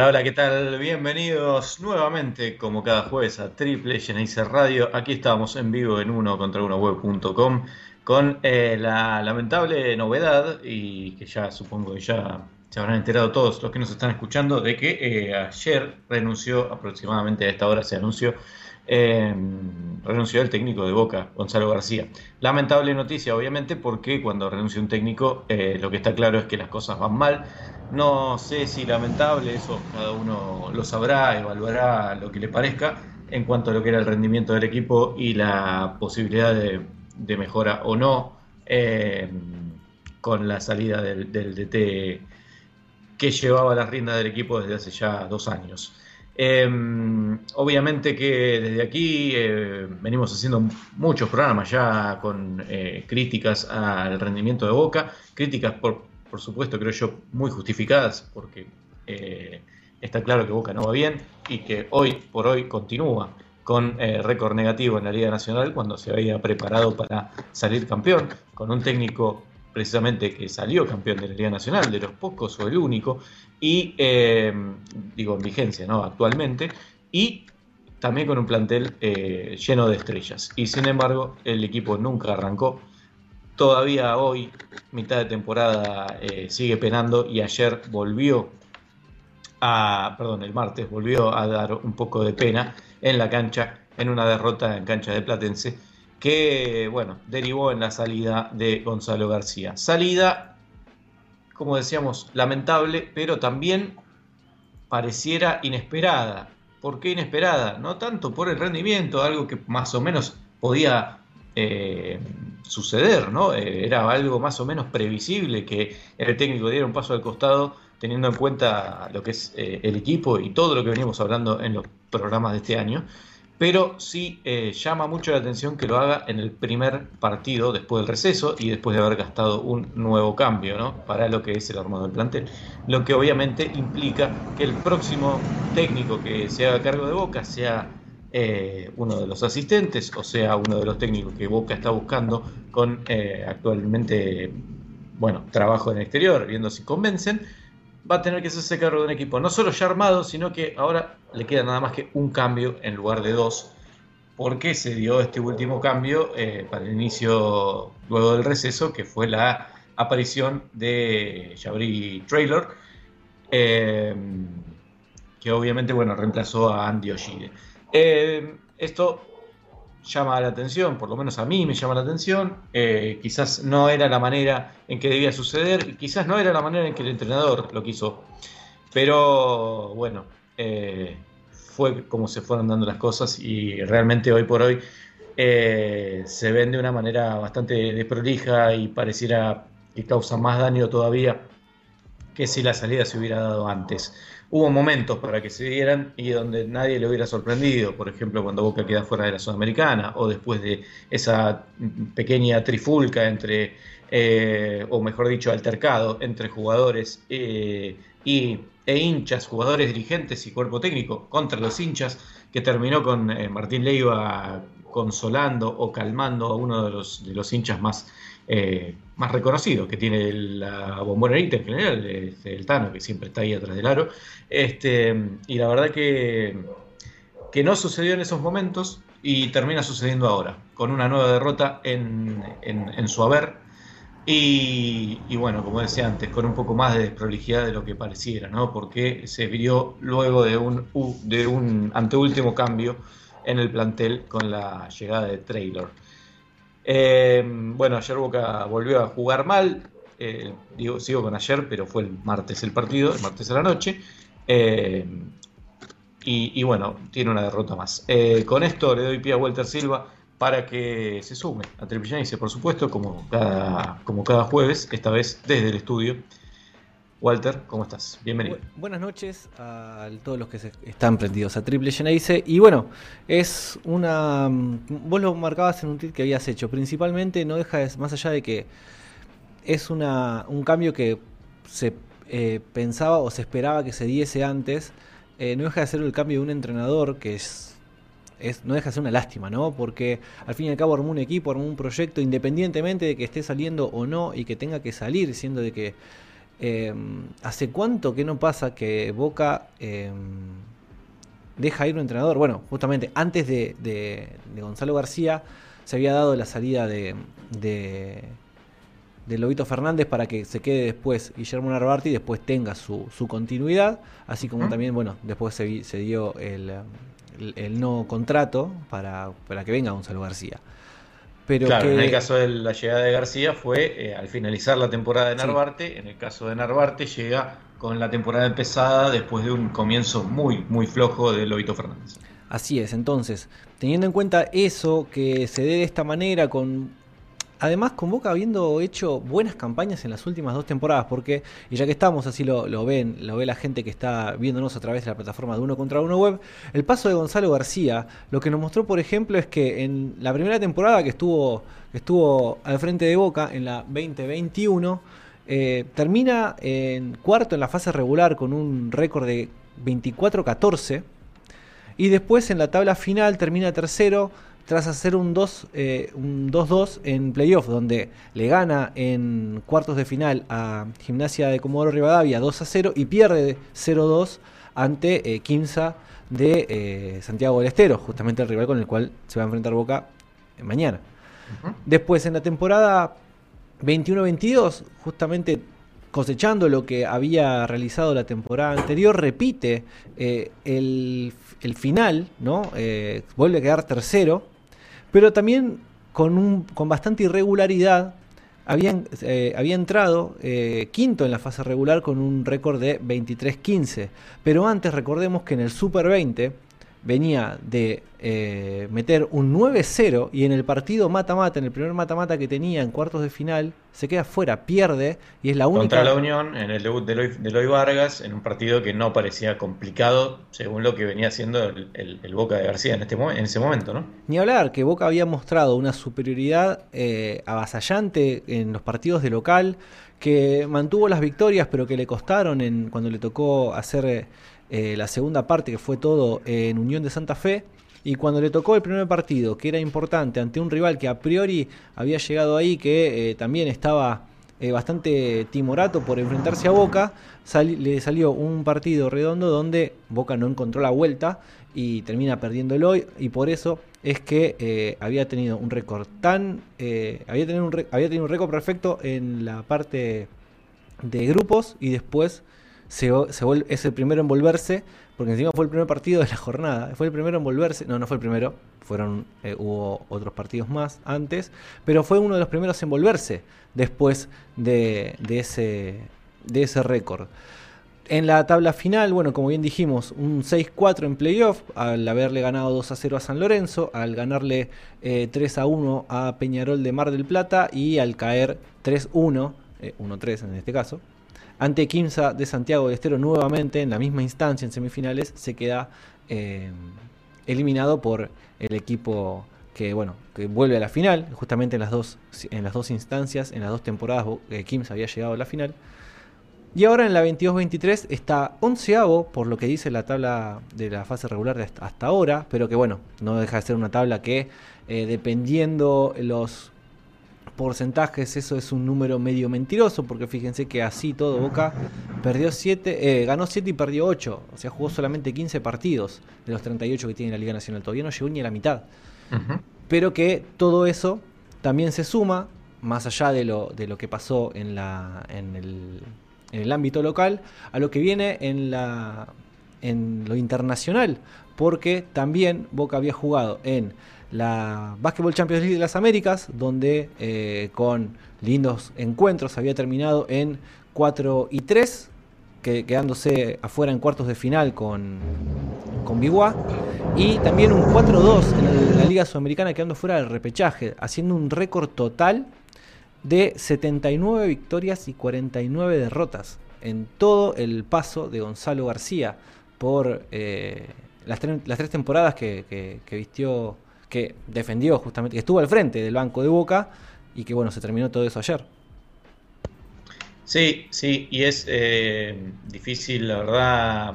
Hola, hola, ¿qué tal? Bienvenidos nuevamente, como cada jueves, a Triple Geneiser Radio. Aquí estamos en vivo en uno contra uno web.com con eh, la lamentable novedad, y que ya supongo que ya se habrán enterado todos los que nos están escuchando, de que eh, ayer renunció, aproximadamente a esta hora se anunció, eh, renunció el técnico de Boca, Gonzalo García. Lamentable noticia, obviamente, porque cuando renuncia un técnico, lo que está claro es que las cosas van mal no sé si lamentable, eso cada uno lo sabrá, evaluará lo que le parezca en cuanto a lo que era el rendimiento del equipo y la posibilidad de, mejora o no eh, con la salida del, DT que llevaba las riendas del equipo desde hace ya dos años. Em, obviamente que desde aquí eh, venimos haciendo muchos programas ya con eh, críticas al rendimiento de Boca, críticas por por supuesto, creo yo, muy justificadas, porque eh, está claro que Boca no va bien y que hoy por hoy continúa con récord negativo en la Liga Nacional cuando se había preparado para salir campeón, con un técnico precisamente que salió campeón de la Liga Nacional, de los pocos o el único, y eh, digo en vigencia ¿no? actualmente, y también con un plantel lleno de estrellas. Y sin embargo, el equipo nunca arrancó todavía hoy, mitad de temporada, eh, sigue penando y ayer volvió a, perdón, el martes volvió a dar un poco de pena en la cancha, en una derrota en cancha de Platense, que, bueno, derivó en la salida de Gonzalo García. Salida, como decíamos, lamentable, pero también pareciera inesperada. ¿Por qué inesperada? No tanto por el rendimiento, algo que más o menos podía eh, suceder, ¿no? Eh, era algo más o menos previsible que el técnico diera un paso al costado teniendo en cuenta lo que es eh, el equipo y todo lo que venimos hablando en los programas de este año, pero sí llama mucho la atención que lo haga en el primer partido después del receso y después de haber gastado un nuevo cambio ¿no? para lo que es el armado del plantel, lo que obviamente implica que el próximo técnico que se haga cargo de Boca sea eh, uno de los asistentes, o sea, uno de los técnicos que Boca está buscando con eh, actualmente, bueno, trabajo en el exterior, viendo si convencen, va a tener que hacerse cargo de un equipo no solo ya armado, sino que ahora le queda nada más que un cambio en lugar de dos. porque se dio este último cambio eh, para el inicio, luego del receso, que fue la aparición de Jabri Trailer, que obviamente, bueno, reemplazó a Andy Oshide. Eh, esto llama la atención, por lo menos a mí me llama la atención. Eh, quizás no era la manera en que debía suceder, quizás no era la manera en que el entrenador lo quiso. Pero bueno, eh, fue como se fueron dando las cosas y realmente hoy por hoy se ven de una manera bastante desprolija y pareciera que causa más daño todavía que si la salida se hubiera dado antes hubo momentos para que se dieran y donde nadie le hubiera sorprendido, por ejemplo, cuando Boca queda fuera de la Sudamericana o después de esa pequeña trifulca entre, eh, o mejor dicho, altercado entre jugadores eh, y, e hinchas, jugadores, dirigentes y cuerpo técnico contra los hinchas, que terminó con eh, Martín Leiva consolando o calmando a uno de los, de los hinchas más eh, más reconocido que tiene la bombonerita en general, el Tano, que siempre está ahí atrás del aro. Este, y la verdad que, que no sucedió en esos momentos y termina sucediendo ahora, con una nueva derrota en, su haber. Y, bueno, como decía antes, con un poco más de desprolijidad de lo que pareciera, ¿no? Porque se vio luego de un, de un anteúltimo cambio en el plantel con la llegada de Traylor. Eh, bueno, ayer Boca volvió a jugar mal. Eh, sigo con ayer, pero fue el martes el partido, el martes a la noche. Eh, y, bueno, tiene una derrota más. con esto le doy pie a Walter Silva para que se sume a Triple por supuesto, como cada, como cada jueves, esta vez desde el estudio. Walter, ¿cómo estás? Bienvenido. buenas noches a todos los que están prendidos a Triple Geneise. Y bueno, es una. Vos lo marcabas en un tweet que habías hecho. Principalmente, no deja de, más allá de que es una, un cambio que se eh, pensaba o se esperaba que se diese antes, eh, no deja de ser el cambio de un entrenador que es, es, no deja de ser una lástima, ¿no? Porque al fin y al cabo armó un equipo, armó un proyecto, independientemente de que esté saliendo o no y que tenga que salir, siendo de que eh, ¿Hace cuánto que no pasa que Boca eh, deja ir un entrenador? Bueno, justamente antes de, Gonzalo García se había dado la salida de, de, Lobito Fernández para que se quede después Guillermo Narvarte y después tenga su, continuidad, así como también, bueno, después se, dio el, el, no contrato para, para que venga Gonzalo García claro, en el caso de la llegada de García fue eh, al finalizar la temporada de Narvarte. En el caso de Narvarte llega con la temporada empezada después de un comienzo muy, muy flojo de Lobito Fernández. Así es, entonces, teniendo en cuenta eso, que se dé de esta manera, con Además, con Boca habiendo hecho buenas campañas en las últimas dos temporadas, porque, y ya que estamos, así lo, ven, lo ve la gente que está viéndonos a través de la plataforma de Uno contra Uno Web, el paso de Gonzalo García, lo que nos mostró, por ejemplo, es que en la primera temporada que estuvo, estuvo al frente de Boca, en la 2021, eh, termina en cuarto en la fase regular con un récord de 24-14, y después en la tabla final termina tercero tras hacer un 2-2 eh, en playoff, donde le gana en cuartos de final a Gimnasia de Comodoro Rivadavia 2 0 y pierde 0-2 ante eh, Quimsa de eh, Santiago del Estero, justamente el rival con el cual se va a enfrentar Boca mañana. Después en la temporada 21-22, justamente cosechando lo que había realizado la temporada anterior, repite el, final, ¿no? vuelve a quedar tercero pero también con, un, con bastante irregularidad había, eh, había entrado eh, quinto en la fase regular con un récord de 23-15. Pero antes recordemos que en el Super 20 venía de eh, meter un 9-0 y en el partido mata-mata, en el primer mata-mata que tenía en cuartos de final, se queda fuera, pierde y es la única. Contra la Unión, en el debut de Eloy, Vargas, en un partido que no parecía complicado según lo que venía haciendo el, Boca de García en, este, en ese momento, ¿no? Ni hablar, que Boca había mostrado una superioridad eh, avasallante en los partidos de local, que mantuvo las victorias, pero que le costaron en, cuando le tocó hacer. Eh, la segunda parte que fue todo en Unión de Santa Fe. Y cuando le tocó el primer partido, que era importante, ante un rival que a priori había llegado ahí, que eh, también estaba eh, bastante timorato por enfrentarse a Boca, le salió un partido redondo donde Boca no encontró la vuelta y termina perdiendo el hoy. Y por eso es que había tenido un récord tan. había, tenido un había tenido un récord perfecto en la parte de grupos y después se, es el primero en volverse, porque encima fue el primer partido de la jornada. Fue el primero en volverse, no, no fue el primero, fueron, eh, hubo otros partidos más antes, pero fue uno de los primeros en volverse después de, ese, de ese récord. En la tabla final, bueno, como bien dijimos, un 6-4 en playoff, al haberle ganado 2 0 a San Lorenzo, al ganarle 3 eh, 1 a Peñarol de Mar del Plata y al caer 3-1, 1-3 eh, en este caso, ante Quimsa de Santiago de Estero nuevamente en la misma instancia en semifinales se queda eh, eliminado por el equipo que bueno que vuelve a la final justamente en las dos en las dos instancias en las dos temporadas eh, Quimsa había llegado a la final. Y ahora en la 22-23 está onceavo por lo que dice la tabla de la fase regular de hasta, ahora, pero que bueno, no deja de ser una tabla que eh, dependiendo los porcentajes, eso es un número medio mentiroso, porque fíjense que así todo Boca perdió 7, eh, ganó 7 y perdió 8, o sea, jugó solamente 15 partidos de los 38 que tiene la Liga Nacional, todavía no llegó ni a la mitad. Pero que todo eso también se suma, más allá de lo, de lo que pasó en, la, en, el, en el ámbito local, a lo que viene en, la, en lo internacional, porque también Boca había jugado en la Basketball Champions League de las Américas, donde eh, con lindos encuentros había terminado en 4 y 3, que, quedándose afuera en cuartos de final con, con Biguá, y también un 4-2 en la Liga Sudamericana, quedando fuera del repechaje, haciendo un récord total de 79 victorias y 49 derrotas. en todo el paso de Gonzalo García por eh, las, las, tres temporadas que, vistió, que defendió justamente, que estuvo al frente del banco de Boca y que bueno, se terminó todo eso ayer. Sí, sí, y es eh, difícil, la verdad,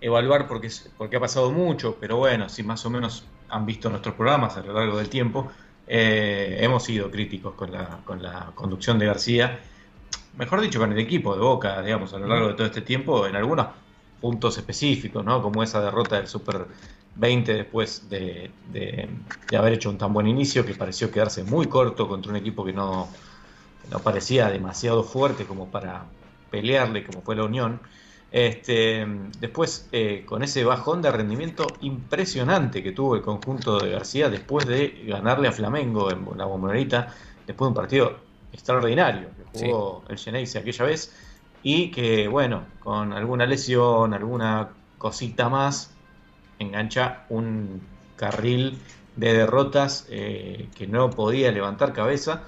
evaluar porque, porque ha pasado mucho, pero bueno, si más o menos han visto nuestros programas a lo largo del tiempo, eh, hemos sido críticos con la, con la conducción de García, mejor dicho, con el equipo de Boca, digamos, a lo largo de todo este tiempo, en algunos puntos específicos, ¿no? Como esa derrota del Super 20 después de, de, haber hecho un tan buen inicio que pareció quedarse muy corto contra un equipo que no, no parecía demasiado fuerte como para pelearle, como fue la Unión. Este, después, eh, con ese bajón de rendimiento impresionante que tuvo el conjunto de García después de ganarle a Flamengo en la Bombonera, después de un partido extraordinario que jugó el Geneise aquella vez, y que, bueno, con alguna lesión, alguna cosita más, engancha un carril de derrotas eh, que no podía levantar cabeza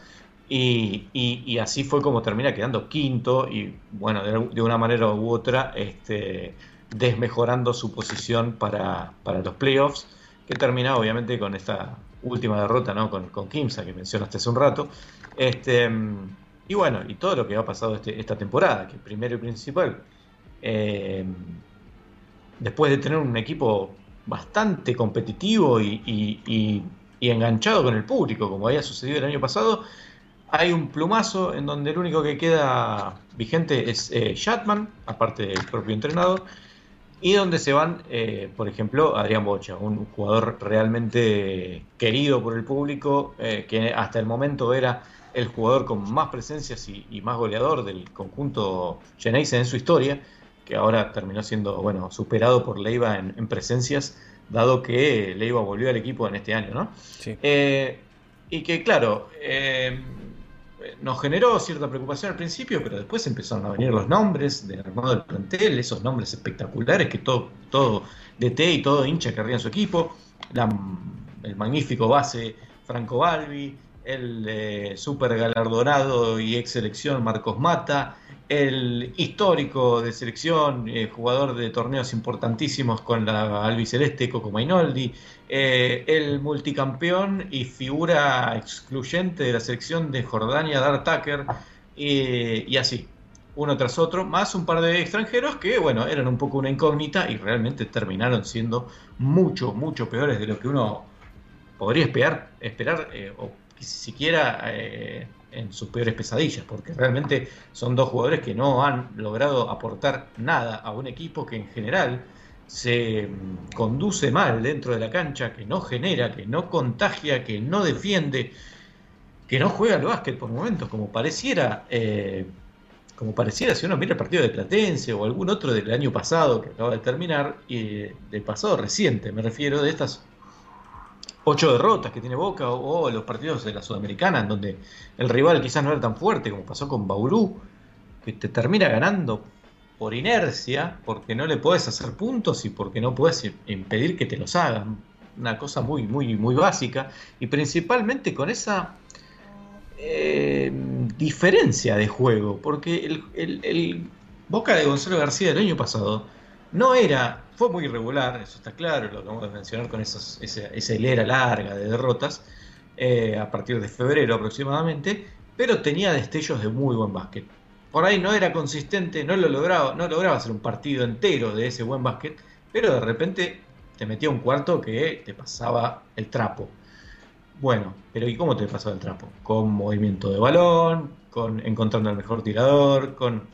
y, así fue como termina quedando quinto y bueno, de, una manera u otra este, desmejorando su posición para, los playoffs, que termina obviamente con esta última derrota ¿no? con, con Kimsa que mencionaste hace un rato. Este, y bueno, y todo lo que ha pasado este, esta temporada, que primero y principal, eh, después de tener un equipo bastante competitivo y enganchado con el público, como había sucedido el año pasado, hay un plumazo en donde el único que queda vigente es eh, Shatman, aparte del propio entrenador, y donde se van, eh, por ejemplo, Adrián Bocha, un jugador realmente querido por el público, eh, que hasta el momento era el jugador con más presencias y, más goleador del conjunto Geneise en su historia, que ahora terminó siendo bueno superado por Leiva en, presencias, dado que Leiva volvió al equipo en este año, ¿no? Sí. y que, claro, nos generó cierta preocupación al principio, pero después empezaron a venir los nombres del armado del plantel, esos nombres espectaculares que todo, todo DT y todo hincha querría en su equipo, el magnífico base Franco Balbi, el eh, super galardonado y ex selección Marcos Mata, el histórico de selección, eh, jugador de torneos importantísimos con la albiceleste Coco Mainoldi, eh, el multicampeón y figura excluyente de la selección de Jordania, Dar Tucker, y así, uno tras otro, más un par de extranjeros que, bueno, eran un poco una incógnita y realmente terminaron siendo mucho, mucho peores de lo que uno podría esperar, esperar eh, o siquiera en sus peores pesadillas, porque realmente son dos jugadores que no han logrado aportar nada a un equipo que en general se mm, conduce mal dentro de la cancha, que no genera, que no contagia, que no defiende, que no juega al básquet por momentos, como pareciera, eh, como pareciera si uno mira el partido de Platense o algún otro del año pasado que acaba de terminar, y del pasado reciente, me refiero, de estas ocho derrotas que tiene Boca o, los partidos de la Sudamericana en donde el rival quizás no era tan fuerte como pasó con Bauru, que te termina ganando por inercia, porque no le puedes hacer puntos y porque no puedes impedir que te los hagan. Una cosa muy, muy, muy básica y principalmente con esa eh, diferencia de juego, porque el, el Boca de Gonzalo García del año pasado no era fue muy irregular, eso está claro, lo acabamos de mencionar con esos, esa, hilera larga de derrotas eh, a partir de febrero aproximadamente, pero tenía destellos de muy buen básquet. Por ahí no era consistente, no lo lograba, no lograba hacer un partido entero de ese buen básquet, pero de repente te metía un cuarto que te pasaba el trapo. Bueno, pero ¿y cómo te pasaba el trapo? Con movimiento de balón, con encontrando al mejor tirador, con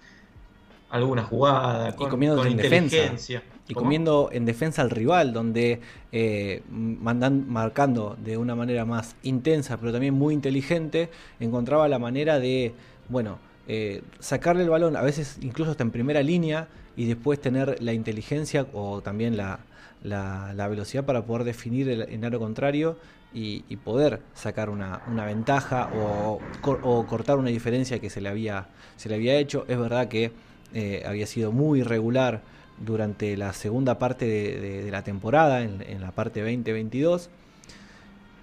alguna jugada, con, con inteligencia. Y comiendo en defensa al rival, donde eh, mandan, marcando de una manera más intensa, pero también muy inteligente, encontraba la manera de, bueno, eh, sacarle el balón, a veces incluso hasta en primera línea, y después tener la inteligencia o también la, la, velocidad para poder definir el, el aro contrario y, poder sacar una, una ventaja o, o, cortar una diferencia que se le había, se le había hecho. Es verdad que eh, había sido muy irregular durante la segunda parte de, la temporada, en, la parte 20-22.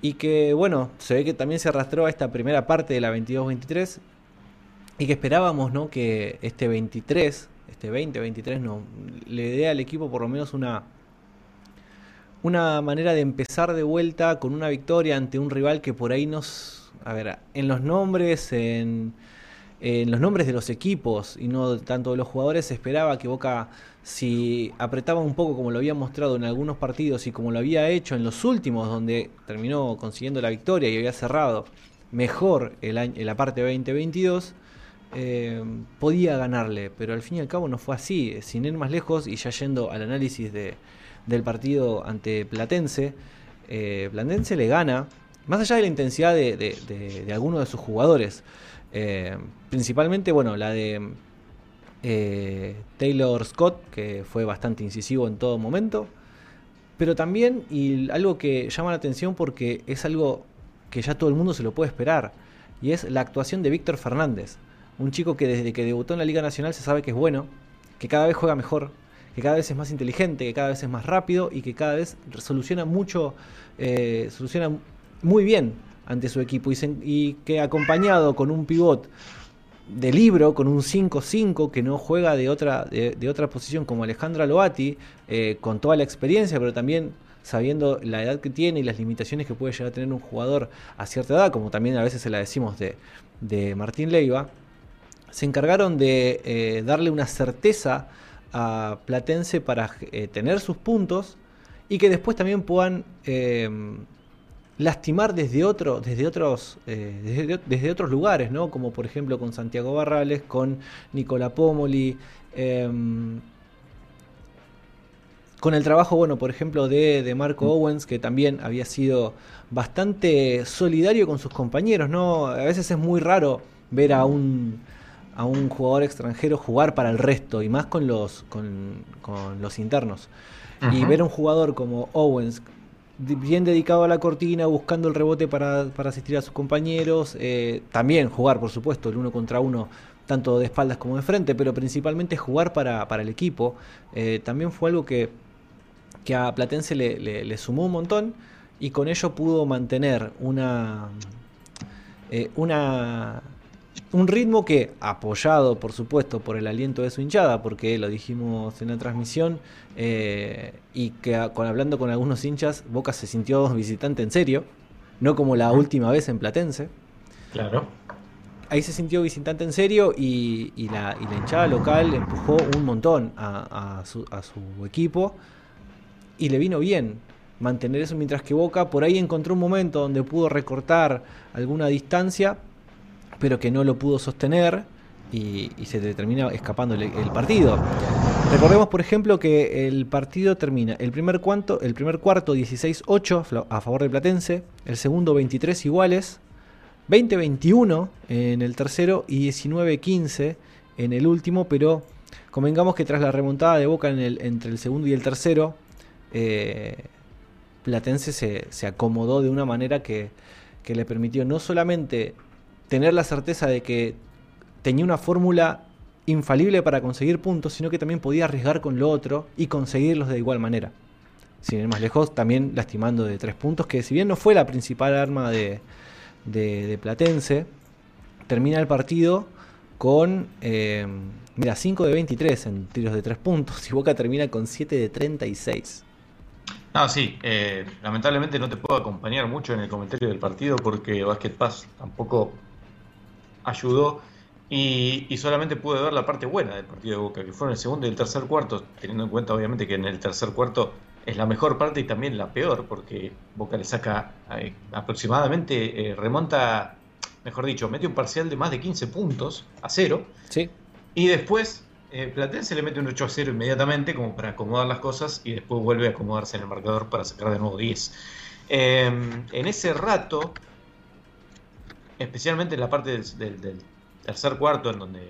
Y que, bueno, se ve que también se arrastró a esta primera parte de la 22-23. y que esperábamos ¿no? que este 23, este 2023, no, le dé al equipo por lo menos una, una manera de empezar de vuelta con una victoria ante un rival que por ahí nos... A ver, en los nombres, en, en los nombres de los equipos y no tanto de los jugadores, se esperaba que Boca, si apretaba un poco como lo había mostrado en algunos partidos y como lo había hecho en los últimos, donde terminó consiguiendo la victoria y había cerrado mejor el año, la parte 2022, eh, podía ganarle, pero al fin y al cabo no fue así. Sin ir más lejos y ya yendo al análisis de, del partido ante Platense, eh, Platense le gana, más allá de la intensidad de, de, algunos de sus jugadores, eh, principalmente, bueno, la de Taylor Scott, que fue bastante incisivo en todo momento, pero también, y algo que llama la atención porque es algo que ya todo el mundo se lo puede esperar, y es la actuación de Víctor Fernández. Un chico que desde que debutó en la Liga Nacional se sabe que es bueno, que cada vez juega mejor, que cada vez es más inteligente, que cada vez es más rápido y que cada vez soluciona mucho, eh, soluciona muy bien ante su equipo y, que acompañado con un pivot de libro, con un 5-5 que no juega de otra, de, otra posición como Alejandra Loati, eh, con toda la experiencia, pero también sabiendo la edad que tiene y las limitaciones que puede llegar a tener un jugador a cierta edad, como también a veces se la decimos de, de Martín Leiva, se encargaron de eh, darle una certeza a Platense para eh, tener sus puntos y que después también puedan lastimar desde, otro, desde, otros, desde, otros lugares, ¿no? como por ejemplo con Santiago Barrales, con Nicola Pomoli. Em, con el trabajo, bueno, por ejemplo, de, de, Marco mm. Owens, que también había sido bastante solidario con sus compañeros, ¿no? A veces es muy raro ver a un, a un jugador extranjero jugar para el resto y más con los, con, los internos. Y ver a un jugador como Owens, bien dedicado a la cortina, buscando el rebote para, asistir a sus compañeros, eh, también jugar, por supuesto, el uno contra uno, tanto de espaldas como de frente, pero principalmente jugar para, el equipo, eh, también fue algo que, que a Platense le, le, sumó un montón y con ello pudo mantener una, eh, una un ritmo que, apoyado por supuesto por el aliento de su hinchada, porque lo dijimos en la transmisión, eh, y que con, hablando con algunos hinchas, Boca se sintió visitante en serio, no como la última vez en Platense. Claro. Ahí se sintió visitante en serio y, la, hinchada local empujó un montón a, su, a su equipo y le vino bien mantener eso mientras que Boca por ahí encontró un momento donde pudo recortar alguna distancia pero que no lo pudo sostener y, se termina escapando el, partido. Recordemos, por ejemplo, que el partido termina el primer, cuarto, el primer cuarto 16-8 a favor de Platense, el segundo 23 iguales, 20-21 en el tercero y 19-15 en el último, pero convengamos que tras la remontada de Boca entre el segundo y el tercero, eh, Platense se, se, acomodó de una manera que, que le permitió no solamente tener la certeza de que tenía una fórmula infalible para conseguir puntos, sino que también podía arriesgar con lo otro y conseguirlos de igual manera. Sin ir más lejos, también lastimando de tres puntos, que si bien no fue la principal arma de, Platense, termina el partido con, eh, mira, 5 de 23 en tiros de tres puntos y Boca termina con 7 de 36. No, sí, eh, lamentablemente no te puedo acompañar mucho en el comentario del partido porque Basket Pass tampoco ayudó y, solamente pude ver la parte buena del partido de Boca, que fue en el segundo y el tercer cuarto, teniendo en cuenta obviamente que en el tercer cuarto es la mejor parte y también la peor, porque Boca le saca eh, aproximadamente, eh, remonta, mejor dicho, mete un parcial de más de 15 puntos a cero. Sí. Y después eh, Platense le mete un 8 a 0 inmediatamente, como para acomodar las cosas, y después vuelve a acomodarse en el marcador para sacar de nuevo 10. en ese rato, especialmente en la parte del, tercer cuarto, en donde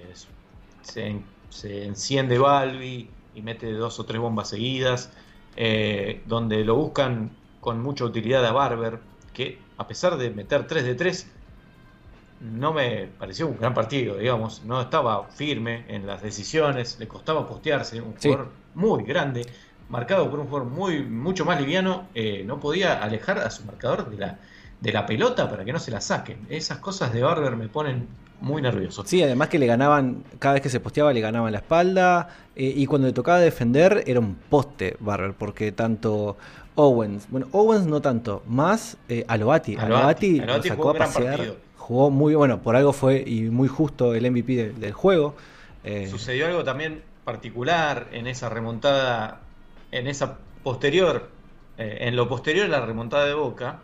se, enciende Balbi y mete dos o tres bombas seguidas, eh, donde lo buscan con mucha utilidad a Barber, que a pesar de meter 3 de 3, no me pareció un gran partido, digamos, no estaba firme en las decisiones, le costaba postearse, un jugador muy grande, marcado por un jugador muy, mucho más liviano, eh, no podía alejar a su marcador de la, de la pelota para que no se la saquen. Esas cosas de Barber me ponen muy nervioso. Sí, además que le ganaban, cada vez que se posteaba le ganaban la espalda eh, y cuando le tocaba defender era un poste Barber, porque tanto Owens, bueno, Owens no tanto, más eh, Aloati, Aloati, lo sacó a pasear, jugó muy bueno, por algo fue y muy justo el MVP del juego. Eh, Sucedió algo también particular en esa remontada, en esa posterior, en lo posterior a la remontada de Boca,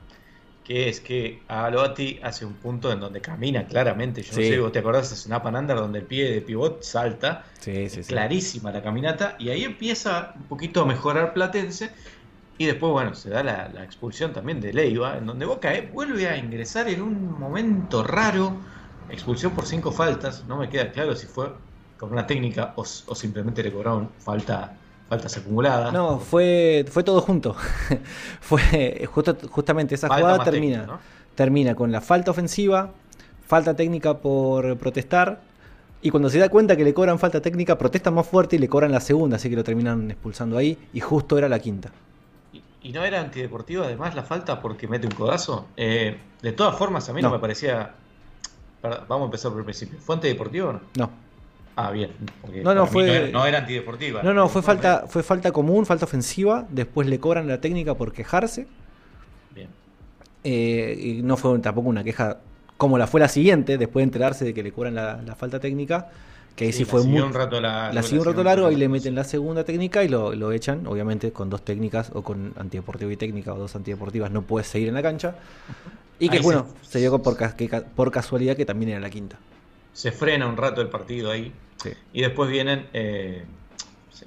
que es que Aloati hace un punto en donde camina claramente. Yo no sé, vos te acordás de Snap and donde el pie de pivot salta. Sí, sí, clarísima la caminata. Y ahí empieza un poquito a mejorar Platense. Y después, bueno, se da la, expulsión también de Leiva, en donde Boca eh, vuelve a ingresar en un momento raro. Expulsión por cinco faltas. No me queda claro si fue con una técnica o, o simplemente le cobraron falta faltas acumuladas. No, fue, fue todo junto. fue justo, justamente esa jugada termina, termina con la falta ofensiva, falta técnica por protestar. Y cuando se da cuenta que le cobran falta técnica, protesta más fuerte y le cobran la segunda, así que lo terminan expulsando ahí. Y justo era la quinta. ¿Y, no era antideportiva además la falta porque mete un codazo? Eh, de todas formas, a mí no, me parecía. Vamos a empezar por el principio. ¿Fue antideportivo o no? No. Ah, bien. No, no, fue, no, era, antideportiva. No, no, fue falta, fue falta común, falta ofensiva. Después le cobran la técnica por quejarse. Bien. Eh, y no fue tampoco una queja como la fue la siguiente, después de enterarse de que le cobran la, falta técnica. Que ahí sí, fue muy. Un rato la, la siguió un rato largo, y le meten la segunda técnica y lo, lo, echan, obviamente con dos técnicas o con antideportiva y técnica o dos antideportivas no puedes seguir en la cancha. Y que bueno, se, llegó por, por casualidad que también era la quinta se frena un rato el partido ahí. Y después vienen eh,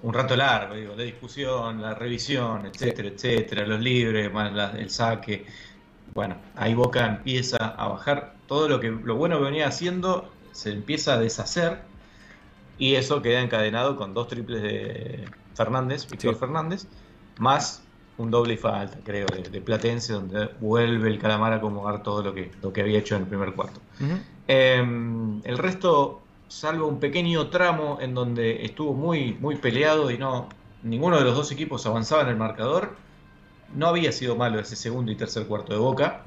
un rato largo, digo, de discusión, la revisión, etcétera, etcétera, los libres, más el saque. Bueno, ahí Boca empieza a bajar todo lo que lo bueno que venía haciendo se empieza a deshacer y eso queda encadenado con dos triples de Fernández, Víctor Fernández, más un doble y falta, creo, de, Platense, donde vuelve el Calamar a acomodar todo lo que, lo que había hecho en el primer cuarto. Em, el resto, salvo un pequeño tramo en donde estuvo muy, muy peleado y no ninguno de los dos equipos avanzaba en el marcador, no había sido malo ese segundo y tercer cuarto de Boca.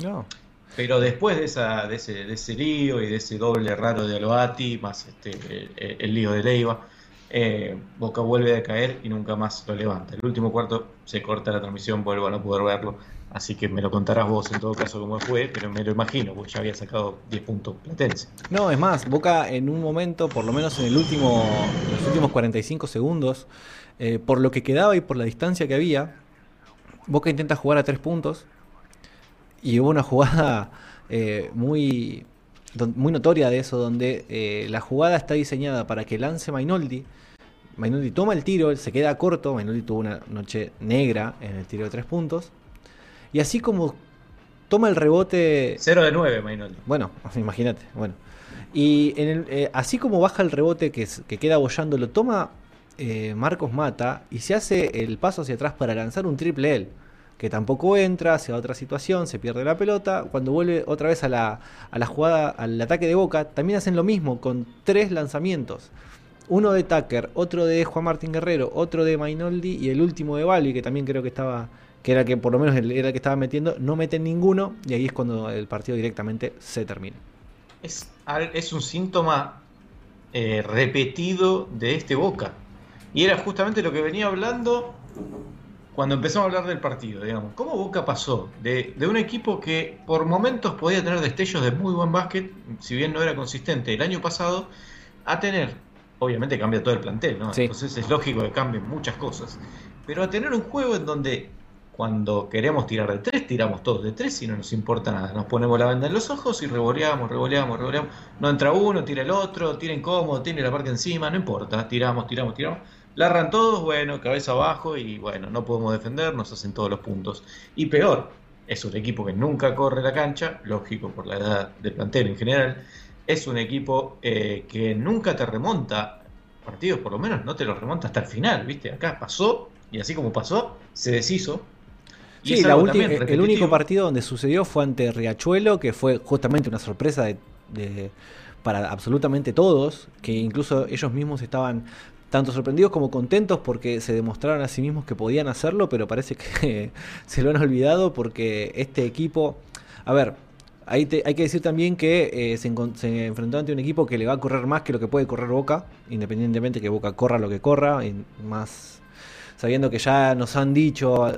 Pero después de, esa, de, ese, de ese lío y de ese doble raro de Aloati, más este, el, lío de Leiva, eh, Boca vuelve a caer y nunca más lo levanta. El último cuarto se corta la transmisión, vuelvo a no poder verlo. Así que me lo contarás vos en todo caso cómo fue, pero me lo imagino, porque ya había sacado 10 puntos Platense. No, es más, Boca en un momento, por lo menos en el último, los últimos 45 segundos, eh, por lo que quedaba y por la distancia que había, Boca intenta jugar a 3 puntos y hubo una jugada eh, muy, muy notoria de eso, donde eh, la jugada está diseñada para que lance Mainoldi. Mainoldi toma el tiro, se queda corto, Mainoldi tuvo una noche negra en el tiro de 3 puntos y así como toma el rebote. 0 de 9, Mainoldi. Bueno, imagínate. Bueno. Y en el, eh, así como baja el rebote que, que queda bollando, lo toma eh, Marcos Mata y se hace el paso hacia atrás para lanzar un triple L. Que tampoco entra, se va a otra situación, se pierde la pelota. Cuando vuelve otra vez a la, a la jugada, al ataque de Boca, también hacen lo mismo con tres lanzamientos. Uno de Tucker, otro de Juan Martín Guerrero, otro de Mainoldi y el último de Balbi, que también creo que estaba que era que por lo menos era el que estaba metiendo, no meten ninguno y ahí es cuando el partido directamente se termina. Es, es un síntoma eh, repetido de este Boca. Y era justamente lo que venía hablando cuando empezamos a hablar del partido, digamos. ¿Cómo Boca pasó de, un equipo que por momentos podía tener destellos de muy buen básquet, si bien no era consistente el año pasado, a tener, obviamente cambia todo el plantel, ¿no? Entonces es lógico que cambien muchas cosas, pero a tener un juego en donde cuando queremos tirar de tres, tiramos todos de tres y no nos importa nada. Nos ponemos la venda en los ojos y revoleamos, revoleamos, revoleamos. No entra uno, tira el otro, tira incómodo, tiene la parte encima, no importa. Tiramos, tiramos, tiramos. La arran todos, bueno, cabeza abajo y bueno, no podemos defender, nos hacen todos los puntos. Y peor, es un equipo que nunca corre la cancha, lógico por la edad del plantel en general. Es un equipo eh, que nunca te remonta partidos, por lo menos no te los remonta hasta el final, ¿viste? Acá pasó y así como pasó, se deshizo Sí, la última, el único partido donde sucedió fue ante Riachuelo, que fue justamente una sorpresa de, para absolutamente todos, que incluso ellos mismos estaban tanto sorprendidos como contentos porque se demostraron a sí mismos que podían hacerlo, pero parece que se lo han olvidado porque este equipo, a ver, hay que decir también que eh, se, se, enfrentó ante un equipo que le va a correr más que lo que puede correr Boca, independientemente que Boca corra lo que corra, y más sabiendo que ya nos han dicho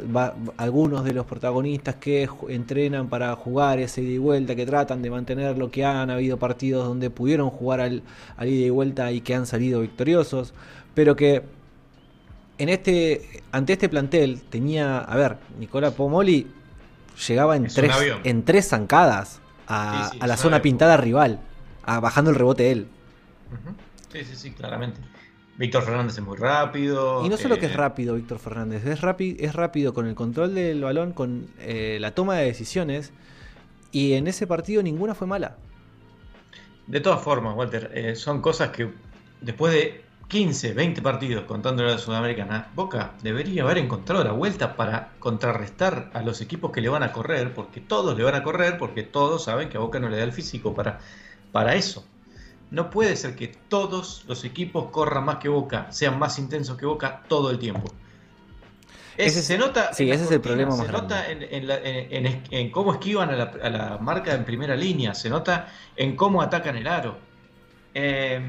algunos de los protagonistas que entrenan para jugar ese ida y vuelta, que tratan de mantener lo que han habido partidos donde pudieron jugar al, ida y vuelta y que han salido victoriosos, pero que en este, ante este plantel tenía, a ver, Nicola Pomoli llegaba en, tres, en tres zancadas a, la zona pintada rival, bajando el rebote él. Sí, sí, sí, claramente. Víctor Fernández es muy rápido. Y no solo que es eh, rápido Víctor Fernández, es, es rápido con el control del balón, con eh, la toma de decisiones. Y en ese partido ninguna fue mala. De todas formas, Walter, eh, son cosas que después de 15, 20 partidos contando la Sudamericana, Boca debería haber encontrado la vuelta para contrarrestar a los equipos que le van a correr, porque todos le van a correr, porque todos saben que a Boca no le da el físico para, para eso. No puede ser que todos los equipos corran más que Boca, sean más intensos que Boca todo el tiempo. se nota. Sí, ese es el problema Se nota en, cómo esquivan a la, marca en primera línea, se nota en cómo atacan el aro. Eh,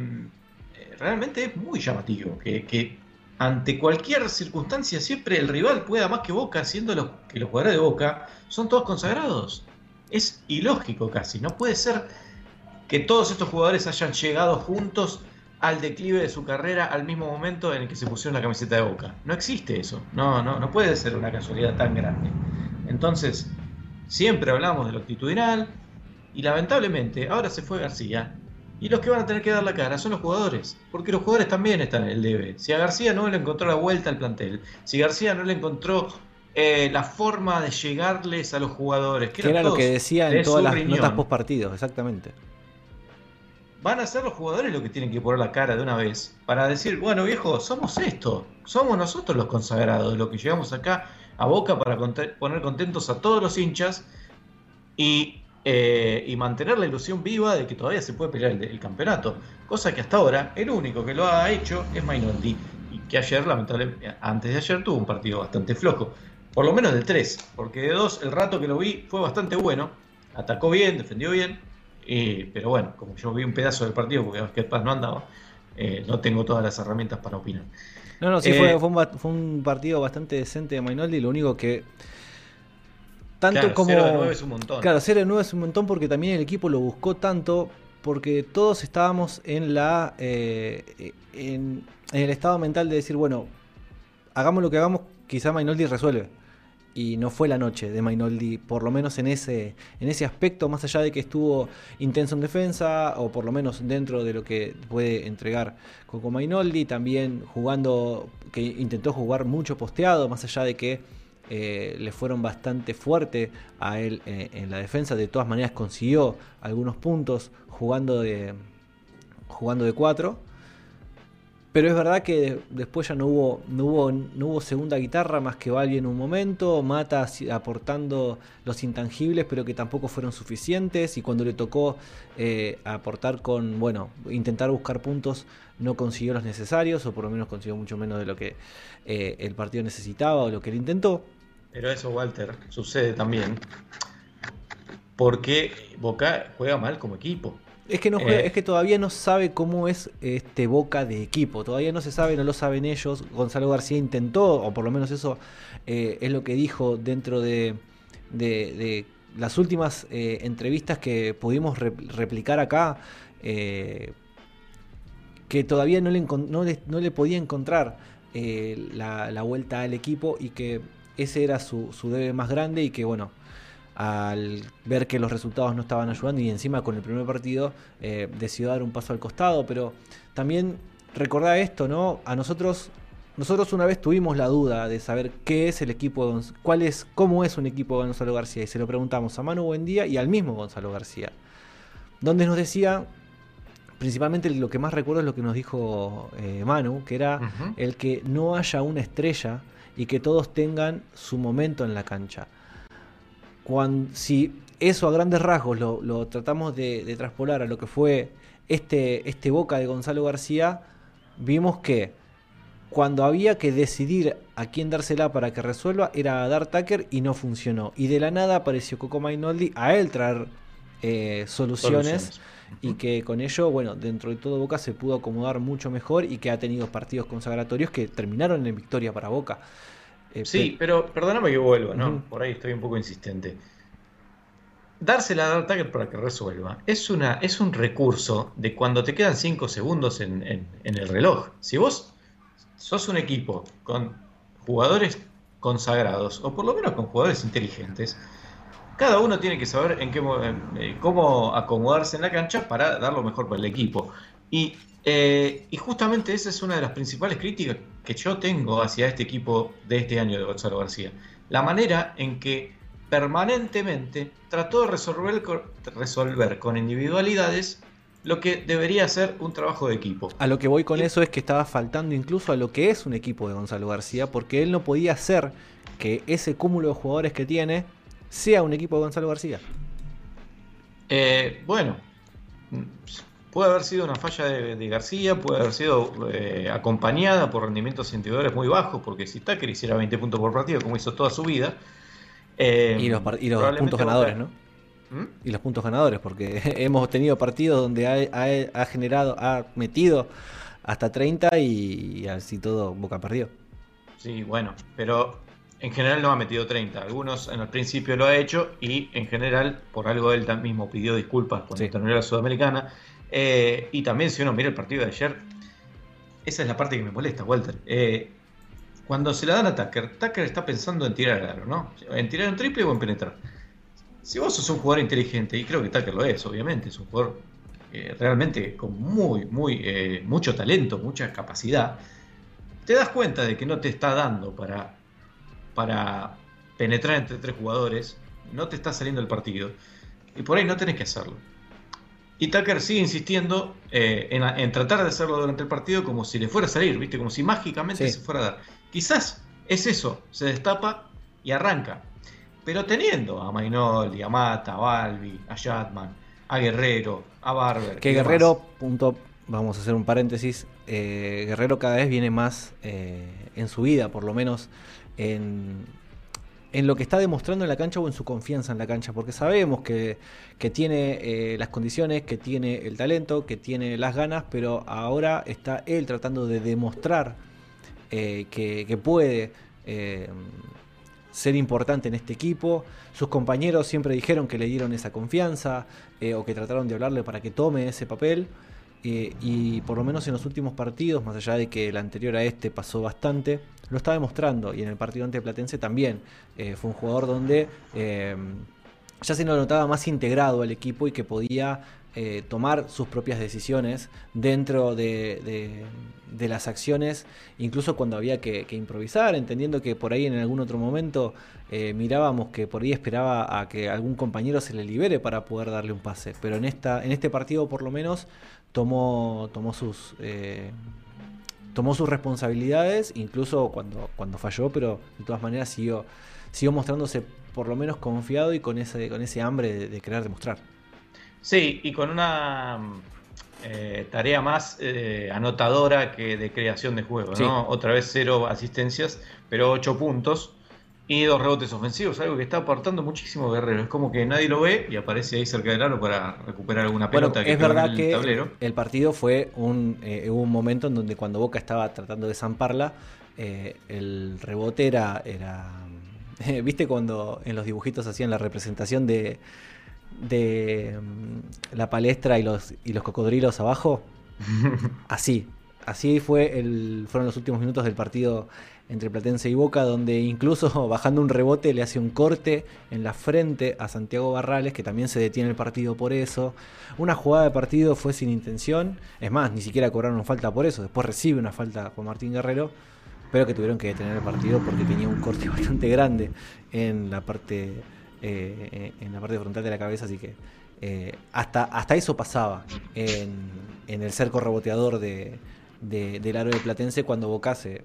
realmente es muy llamativo que, ante cualquier circunstancia siempre el rival pueda más que Boca, siendo los, que los jugadores de Boca son todos consagrados. Es ilógico casi, no puede ser que todos estos jugadores hayan llegado juntos al declive de su carrera al mismo momento en el que se pusieron la camiseta de Boca. No existe eso, no, no, no puede ser una casualidad tan grande. Entonces, siempre hablamos de lo actitudinal y lamentablemente ahora se fue García y los que van a tener que dar la cara son los jugadores, porque los jugadores también están en el debe. Si a García no le encontró la vuelta al plantel, si García no le encontró eh, la forma de llegarles a los jugadores, que, era lo que decía en todas las notas post partidos, exactamente. Van a ser los jugadores los que tienen que poner la cara de una vez para decir, bueno viejo, somos esto, somos nosotros los consagrados, los que llegamos acá a Boca para poner contentos a todos los hinchas y eh, y mantener la ilusión viva de que todavía se puede pelear el, campeonato. Cosa que hasta ahora el único que lo ha hecho es Mainoldi. Y que ayer, lamentablemente, antes de ayer tuvo un partido bastante flojo. Por lo menos de tres, porque de dos el rato que lo vi fue bastante bueno. Atacó bien, defendió bien. Pero bueno, como yo vi un pedazo del partido porque que Paz no andaba, eh, no tengo todas las herramientas para opinar. No, no, sí, fue, eh, fue, un, fue, un, partido bastante decente de Mainoldi. Lo único que tanto claro, como. 0 de 9 es un montón. Claro, 0 de 9 es un montón porque también el equipo lo buscó tanto. Porque todos estábamos en la. Eh, en, el estado mental de decir, bueno, hagamos lo que hagamos, quizá Mainoldi resuelve. Y no fue la noche de Mainoldi, por lo menos en ese, en ese aspecto, más allá de que estuvo intenso en defensa, o por lo menos dentro de lo que puede entregar Coco Mainoldi, también jugando, que intentó jugar mucho posteado, más allá de que eh, le fueron bastante fuerte a él eh, en la defensa. De todas maneras consiguió algunos puntos jugando de jugando de 4. Pero es verdad que después ya no hubo, no hubo, no hubo segunda guitarra más que Valvi en un momento, Mata aportando los intangibles, pero que tampoco fueron suficientes. Y cuando le tocó eh, aportar con, bueno, intentar buscar puntos, no consiguió los necesarios, o por lo menos consiguió mucho menos de lo que el partido necesitaba o lo que él intentó. Pero eso, Walter, sucede también porque Boca juega mal como equipo. Es que, no eh, es que todavía no sabe cómo es este Boca de equipo. Todavía no se sabe, no lo saben ellos. Gonzalo García intentó, o por lo menos eso eh, es lo que dijo dentro de, las últimas eh, entrevistas que pudimos replicar acá. que todavía no le, no le, podía encontrar la, la vuelta al equipo y que ese era su, su debe más grande y que bueno, al ver que los resultados no estaban ayudando y encima con el primer partido eh, decidió dar un paso al costado, pero también recordá esto, ¿no? A nosotros, nosotros una vez tuvimos la duda de saber qué es el equipo, de cuál es, cómo es un equipo de Gonzalo García y se lo preguntamos a Manu Buendía y al mismo Gonzalo García, donde nos decía principalmente lo que más recuerdo es lo que nos dijo eh, Manu, que era el que no haya una estrella y que todos tengan su momento en la cancha. Cuando, si eso a grandes rasgos lo, tratamos de, de, traspolar a lo que fue este, este Boca de Gonzalo García, vimos que cuando había que decidir a quién dársela para que resuelva era a Dar Tucker y no funcionó. Y de la nada apareció Coco Mainoldi a él traer eh, soluciones, y que con ello, bueno, dentro de todo Boca se pudo acomodar mucho mejor y que ha tenido partidos consagratorios que terminaron en victoria para Boca. Eh, sí, pero perdóname que vuelva, ¿no? Por ahí estoy un poco insistente. Dársela a Dar Tucker para que resuelva es, una, es un recurso de cuando te quedan 5 segundos en, en el reloj. Si vos sos un equipo con jugadores consagrados, o por lo menos con jugadores inteligentes, cada uno tiene que saber en qué, eh, cómo acomodarse en la cancha para dar lo mejor para el equipo. Y, eh, y, justamente esa es una de las principales críticas que yo tengo hacia este equipo de este año de Gonzalo García. La manera en que permanentemente trató de resolver, resolver con individualidades lo que debería ser un trabajo de equipo. A lo que voy con eso es que estaba faltando incluso a lo que es un equipo de Gonzalo García, porque él no podía hacer que ese cúmulo de jugadores que tiene sea un equipo de Gonzalo García. Eh, bueno, puede haber sido una falla de, García, puede haber sido eh, acompañada por rendimientos individuales muy bajos, porque si Tucker hiciera 20 puntos por partido, como hizo toda su vida. Eh, y los, y los puntos ganadores, ¿no? ¿Mm? Y los puntos ganadores, porque hemos tenido partidos donde ha, generado, ha metido hasta 30 y, así todo Boca perdió. Sí, bueno, pero en general no ha metido 30. Algunos en el principio lo ha hecho y en general, por algo él mismo pidió disculpas cuando terminó la Sudamericana. Eh, y también si uno mira el partido de ayer, esa es la parte que me molesta, Walter. Eh, cuando se la dan a Tucker, Tucker está pensando en tirar al aro, ¿no? En tirar un triple o en penetrar. Si vos sos un jugador inteligente, y creo que Tucker lo es, obviamente, es un jugador eh, realmente con muy, muy, mucho talento, mucha capacidad, te das cuenta de que no te está dando para, para penetrar entre tres jugadores, no te está saliendo el partido, y por ahí no tenés que hacerlo. Y Tucker sigue insistiendo eh, en, tratar de hacerlo durante el partido como si le fuera a salir, ¿viste? Como si mágicamente se fuera a dar. Quizás es eso, se destapa y arranca. Pero teniendo a Mainoldi, a Mata, a Balbi, a Jatman, a Guerrero, a Barber. Que Guerrero, punto, vamos a hacer un paréntesis, eh, Guerrero cada vez viene más eh, en su vida, por lo menos en, en, lo que está demostrando en la cancha o en su confianza en la cancha, porque sabemos que, que tiene eh, las condiciones, que tiene el talento, que tiene las ganas, pero ahora está él tratando de demostrar que, que, puede ser importante en este equipo. Sus compañeros siempre dijeron que le dieron esa confianza eh, o que trataron de hablarle para que tome ese papel. Eh, y por lo menos en los últimos partidos, más allá de que el anterior a este pasó bastante, lo está demostrando. Y en el partido ante Platense también eh, fue un jugador donde ya se lo notaba más integrado al equipo y que podía eh, tomar sus propias decisiones dentro de, las acciones, incluso cuando había que, improvisar, entendiendo que por ahí en algún otro momento eh, mirábamos que por ahí esperaba a que algún compañero se le libere para poder darle un pase. Pero en, esta, en este partido por lo menos tomó, tomó sus... Eh, tomó sus responsabilidades, incluso cuando, cuando falló, pero de todas maneras siguió, siguió mostrándose por lo menos confiado y con ese, con ese hambre de querer demostrar. Sí, y con una eh, tarea más eh, anotadora que de creación de juego, ¿no? Otra vez cero asistencias, pero ocho puntos y dos rebotes ofensivos, algo que está aportando muchísimo Guerrero. Es como que nadie lo ve y aparece ahí cerca del aro para recuperar alguna pelota que es verdad el que tablero. El partido fue un, eh, un momento en donde cuando Boca estaba tratando de zamparla, el rebote era, era ¿Viste cuando en los dibujitos hacían la representación de, de mm, la palestra y los, y los cocodrilos abajo. Así, así fue el, fueron los últimos minutos del partido entre Platense y Boca, donde incluso bajando un rebote le hace un corte en la frente a Santiago Barrales, que también se detiene el partido por eso. Una jugada de partido fue sin intención, es más, ni siquiera cobraron falta por eso, después recibe una falta con Martín Guerrero, pero que tuvieron que detener el partido porque tenía un corte bastante grande en la parte eh, en la parte frontal de la cabeza, así que eh, hasta, hasta eso pasaba en, el cerco reboteador de, del aro de Platense cuando Boca se,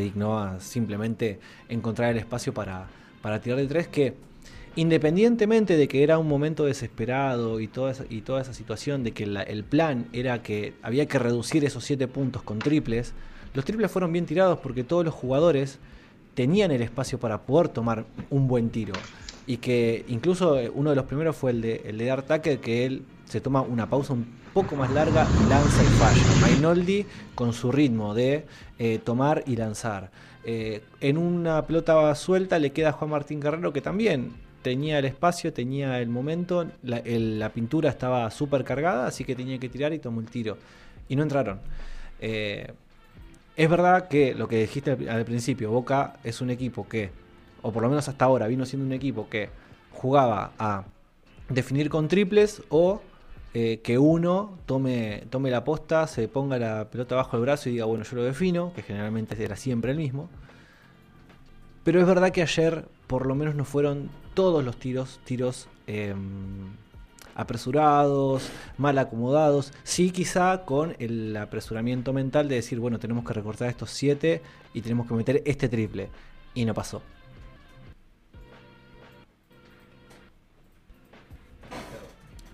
dignó a simplemente encontrar el espacio para, para tirar de tres que independientemente de que era un momento desesperado y toda esa, y toda esa situación de que el plan era que había que reducir esos siete puntos con triples, los triples fueron bien tirados porque todos los jugadores tenían el espacio para poder tomar un buen tiro. Y que incluso eh, uno de los primeros fue el de, el de que él se toma una pausa un poco más larga lanza y falla. Mainoldi con su ritmo de eh, tomar y lanzar. Eh, en una pelota suelta le queda Juan Martín Guerrero que también tenía el espacio, tenía el momento, la pintura estaba súper cargada, así que tenía que tirar y tomó el tiro. Y no entraron. Eh, es verdad que lo que dijiste al, al principio, Boca es un equipo que, o por lo menos hasta ahora, vino siendo un equipo que jugaba a definir con triples o eh, que uno tome, tome la posta, se ponga la pelota bajo el brazo y diga, bueno, yo lo defino, que generalmente era siempre el mismo. Pero es verdad que ayer por lo menos no fueron todos los tiros, tiros eh, apresurados, mal acomodados. Sí, quizá con el apresuramiento mental de decir, bueno, tenemos que recortar estos siete y tenemos que meter este triple. Y no pasó.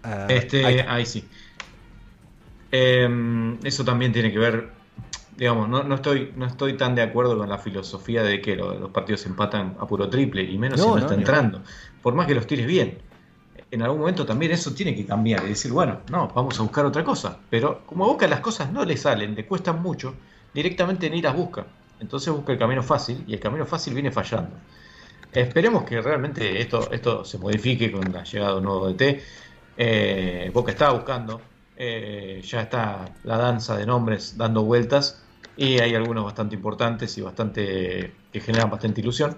Ah, Este, ahí sí. Eh, eso también tiene que ver, digamos, no, no estoy, no estoy tan de acuerdo con la filosofía de que lo- los partidos se empatan a puro triple, y menos si No, está entrando. Por más que los tires bien. En algún momento también eso tiene que cambiar y decir, bueno, no, vamos a buscar otra cosa. Pero como a Boca las cosas no le salen, le cuestan mucho, directamente ni las busca. Entonces busca el camino fácil y el camino fácil viene fallando. Esperemos que realmente esto, esto se modifique con la llegada de un nuevo DT. Eh, Boca está buscando, eh, ya está la danza de nombres dando vueltas y hay algunos bastante importantes y bastante que generan bastante ilusión.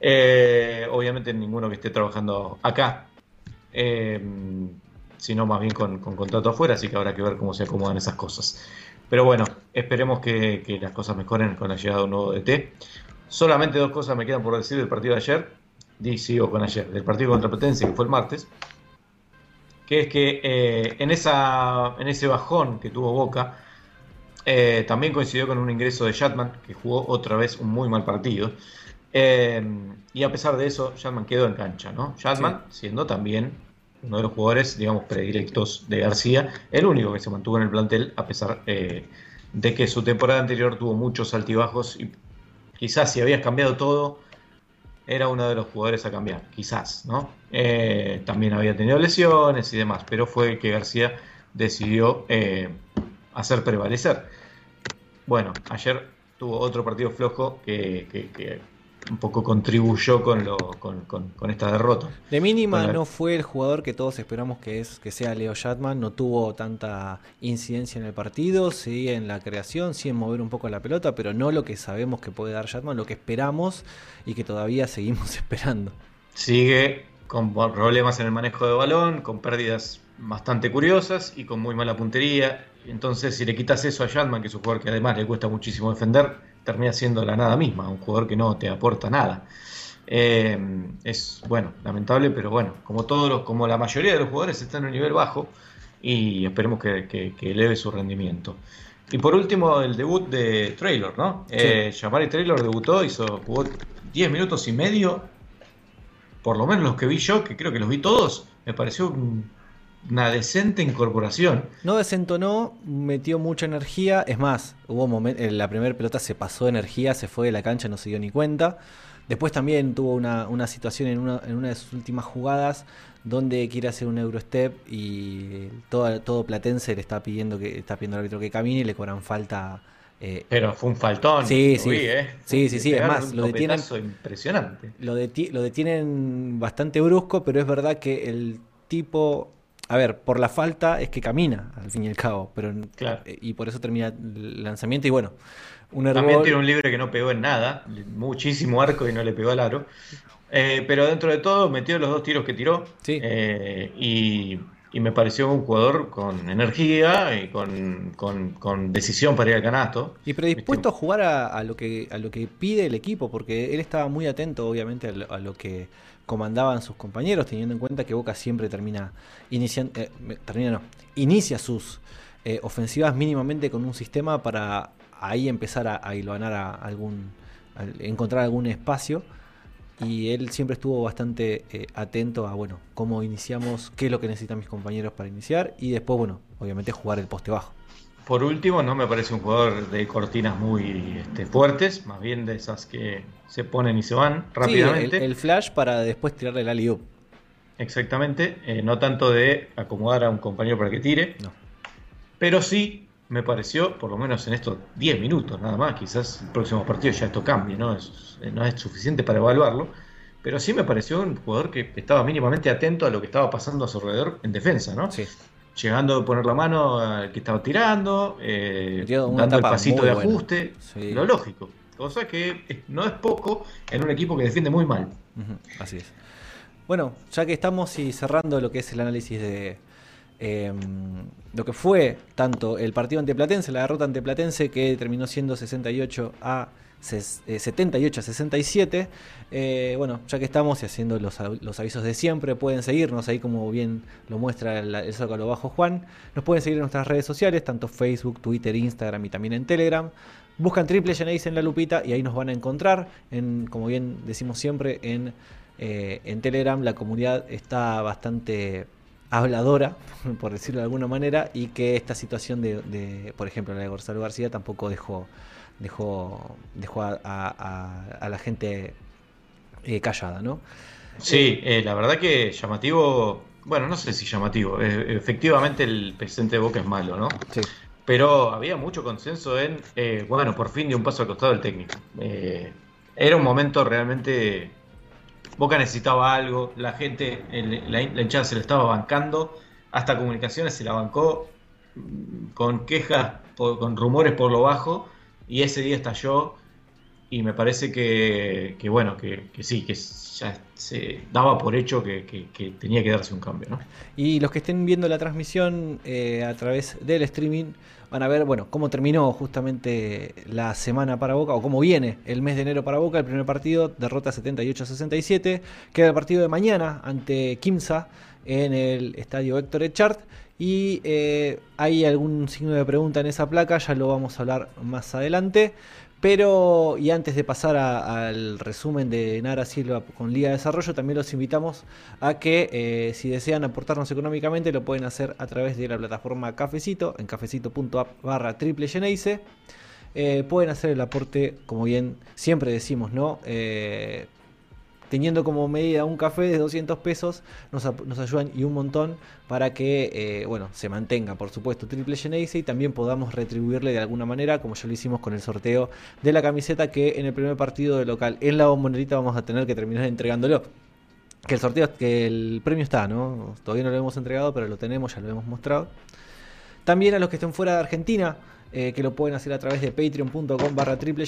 Eh, obviamente ninguno que esté trabajando acá, sino más bien con, con contrato afuera, así que habrá que ver cómo se acomodan esas cosas. Pero bueno, esperemos que, las cosas mejoren con la llegada de un nuevo DT. Solamente dos cosas me quedan por decir del partido de ayer. Y sigo con ayer, del partido contra Platense, que fue el martes. Que es que eh, en, esa, en ese bajón que tuvo Boca, eh, también coincidió con un ingreso de Shatman, que jugó otra vez un muy mal partido. Eh, y a pesar de eso, Shatman quedó en cancha, ¿no? Shatman siendo también uno de los jugadores, digamos, predilectos de García, el único que se mantuvo en el plantel, a pesar de que su temporada anterior tuvo muchos altibajos y quizás si habías cambiado todo, era uno de los jugadores a cambiar, quizás, ¿no? Eh, también había tenido lesiones y demás, pero fue el que García decidió eh, hacer prevalecer. Bueno, ayer tuvo otro partido flojo que, un poco contribuyó con, lo, con, con- con esta derrota. De mínima no fue el jugador que todos esperamos que es que sea Leo Shatman, no tuvo tanta incidencia en el partido, sí en la creación, sí en mover un poco la pelota, pero no lo que sabemos que puede dar Shatman, lo que esperamos y que todavía seguimos esperando. Sigue con problemas en el manejo de balón, con pérdidas bastante curiosas y con muy mala puntería. Entonces, si le quitas eso a Shatman, que es un jugador que además le cuesta muchísimo defender, termina siendo la nada misma, un jugador que no te aporta nada. Eh, es bueno, lamentable, pero bueno, como todos los, como la mayoría de los jugadores están en un nivel bajo y esperemos que, que- que eleve su rendimiento. Y por último, el debut de Traylor, ¿no? Eh, Jamari Traylor debutó, hizo, jugó 10 minutos y medio por lo menos los que vi yo, que creo que los vi todos, me pareció un- una decente incorporación. No desentonó, metió mucha energía, es más, hubo momentos, la primera pelota se pasó de energía, se fue de la cancha, no se dio ni cuenta. Después también tuvo una, una situación en una, en una de sus últimas jugadas donde quiere hacer un Eurostep y todo, todo Platense le está pidiendo que está pidiendo al árbitro que camine y le cobran falta. eh, Pero fue un faltón. Sí, sí. vi, ¿eh? Sí, sí, sí, es más, un lo detienen- impresionante. lo, deti- lo detienen bastante brusco, pero es verdad que el tipo, a ver, por la falta es que camina, al fin y al cabo, pero Claro. eh, y por eso termina el lanzamiento y bueno, un error. También tiene un libre que no pegó en nada, muchísimo arco y no le pegó al aro. Eh, pero dentro de todo metió los dos tiros que tiró. Sí. Eh, y, y me pareció un jugador con energía y con, con- con decisión para ir al canasto. Y predispuesto a jugar a, a lo que a lo que pide el equipo, porque él estaba muy atento, obviamente, a lo, a lo que comandaban sus compañeros, teniendo en cuenta que Boca siempre termina iniciando, termina no, inicia sus eh, ofensivas mínimamente con un sistema para ahí empezar a, a a algún, encontrar algún espacio. Y él siempre estuvo bastante eh, atento a, bueno, cómo iniciamos, qué es lo que necesitan mis compañeros para iniciar y después, bueno, obviamente jugar el poste bajo. Por último, no me parece un jugador de cortinas muy este, fuertes, más bien de esas que se ponen y se van rápidamente. Sí, el, flash para después tirarle el alley Exactamente, eh, no tanto de acomodar a un compañero para que tire, no. pero sí me pareció, por lo menos en estos 10 minutos nada más, quizás el próximo partido ya esto cambie, ¿no? Es, no es suficiente para evaluarlo, pero sí me pareció un jugador que estaba mínimamente atento a lo que estaba pasando a su alrededor en defensa, ¿no? Sí llegando a poner la mano al que estaba tirando, eh, dando el pasito de ajuste, lo lógico. Cosa que no es poco en un equipo que defiende muy mal. así es. Bueno, ya que estamos y cerrando lo que es el análisis de em, lo que fue tanto el partido ante Platense, la derrota ante Platense, que terminó siendo 68 a 78 a 67. Eh, bueno, ya que estamos haciendo los, avisos de siempre, pueden seguirnos ahí como bien lo muestra el, el zócalo bajo Juan. Nos pueden seguir en nuestras redes sociales, tanto Facebook, Twitter, Instagram y también en Telegram. Buscan Triple Genesis en la lupita y ahí nos van a encontrar. En, como bien decimos siempre, en, eh, en Telegram la comunidad está bastante habladora, por decirlo de alguna manera, y que esta situación de, de por ejemplo, la de Gonzalo García tampoco dejó dejó, dejó a, la gente eh, callada, ¿no? Sí, eh, la verdad que llamativo, bueno, no sé si llamativo, eh, efectivamente el presidente de Boca es malo, ¿no? Sí. Pero había mucho consenso en, bueno, por fin de un paso al costado del técnico. era un momento realmente... Boca necesitaba algo, la gente, la, la hinchada se lo estaba bancando, hasta comunicaciones se la bancó mm, con quejas, con rumores por lo bajo, y ese día estalló y me parece que, bueno, que, sí, que ya se daba por hecho que, tenía que darse un cambio. ¿no? Y los que estén viendo la transmisión eh, a través del streaming van a ver, bueno, cómo terminó justamente la semana para Boca, o cómo viene el mes de enero para Boca, el primer partido, derrota 78-67, queda el partido de mañana ante Kimsa en el estadio Héctor Echart. Y eh, hay algún signo de pregunta en esa placa, ya lo vamos a hablar más adelante. Pero, y antes de pasar al resumen de Nara Silva con Liga de Desarrollo, también los invitamos a que eh, si desean aportarnos económicamente lo pueden hacer a través de la plataforma Cafecito, en cafecito.app barra triple eh, pueden hacer el aporte, como bien siempre decimos, ¿no? Teniendo como medida un café de 200 pesos, nos, ayudan y un montón para que eh, bueno, se mantenga, por supuesto, Triple Genesis y también podamos retribuirle de alguna manera, como ya lo hicimos con el sorteo de la camiseta que en el primer partido de local en la bombonerita vamos a tener que terminar entregándolo. Que el sorteo, que el premio está, ¿no? Todavía no lo hemos entregado, pero lo tenemos, ya lo hemos mostrado. También a los que estén fuera de Argentina, eh, que lo pueden hacer a través de patreon.com barra triple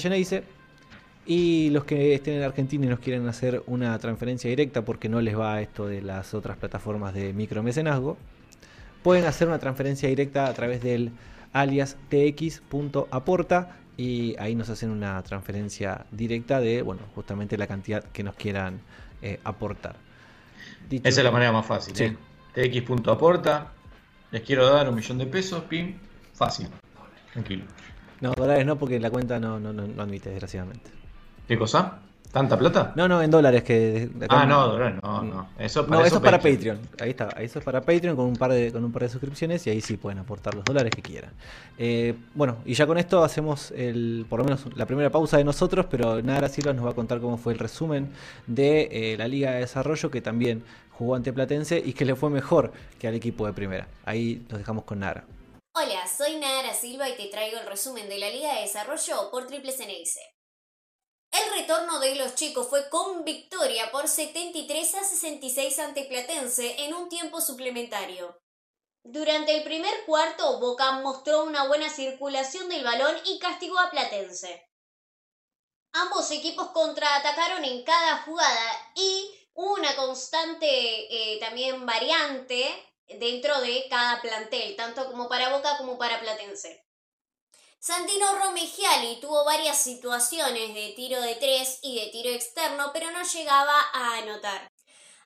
y los que estén en Argentina y nos quieren hacer una transferencia directa porque no les va esto de las otras plataformas de micromecenazgo, pueden hacer una transferencia directa a través del alias tx.aporta y ahí nos hacen una transferencia directa de, bueno, justamente la cantidad que nos quieran eh, aportar. Esa es la manera más fácil. Sí. ¿eh? tx.aporta, les quiero dar un millón de pesos, pim, fácil, tranquilo. No, dólares no, porque la cuenta no, no, no admite, desgraciadamente. ¿Qué cosa? ¿Tanta plata? No, no, en dólares que. ah, no, dólares, no, no. Eso, para no, eso, es para Patreon. Ahí está. Eso es para Patreon con un par de, con un par de suscripciones y ahí sí pueden aportar los dólares que quieran. Eh, bueno, y ya con esto hacemos el, por lo menos la primera pausa de nosotros, pero Nara Silva nos va a contar cómo fue el resumen de eh, la Liga de Desarrollo que también jugó ante Platense y que le fue mejor que al equipo de primera. Ahí nos dejamos con Nara. Hola, soy Nara Silva y te traigo el resumen de la Liga de Desarrollo por Triple CNS. El retorno de los chicos fue con victoria por 73 a 66 ante Platense en un tiempo suplementario. Durante el primer cuarto, Boca mostró una buena circulación del balón y castigó a Platense. Ambos equipos contraatacaron en cada jugada y una constante eh, también variante dentro de cada plantel, tanto como para Boca como para Platense. Santino Romegiali tuvo varias situaciones de tiro de tres y de tiro externo, pero no llegaba a anotar.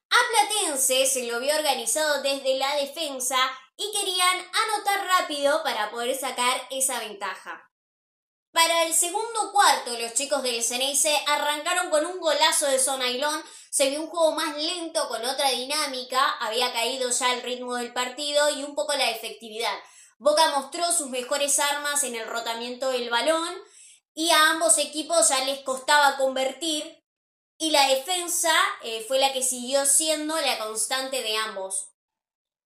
A Platense se lo vio organizado desde la defensa y querían anotar rápido para poder sacar esa ventaja. Para el segundo cuarto, los chicos del Ceneice arrancaron con un golazo de Sonailón. Se vio un juego más lento con otra dinámica, había caído ya el ritmo del partido y un poco la efectividad. Boca mostró sus mejores armas en el rotamiento del balón y a ambos equipos ya les costaba convertir y la defensa eh, fue la que siguió siendo la constante de ambos.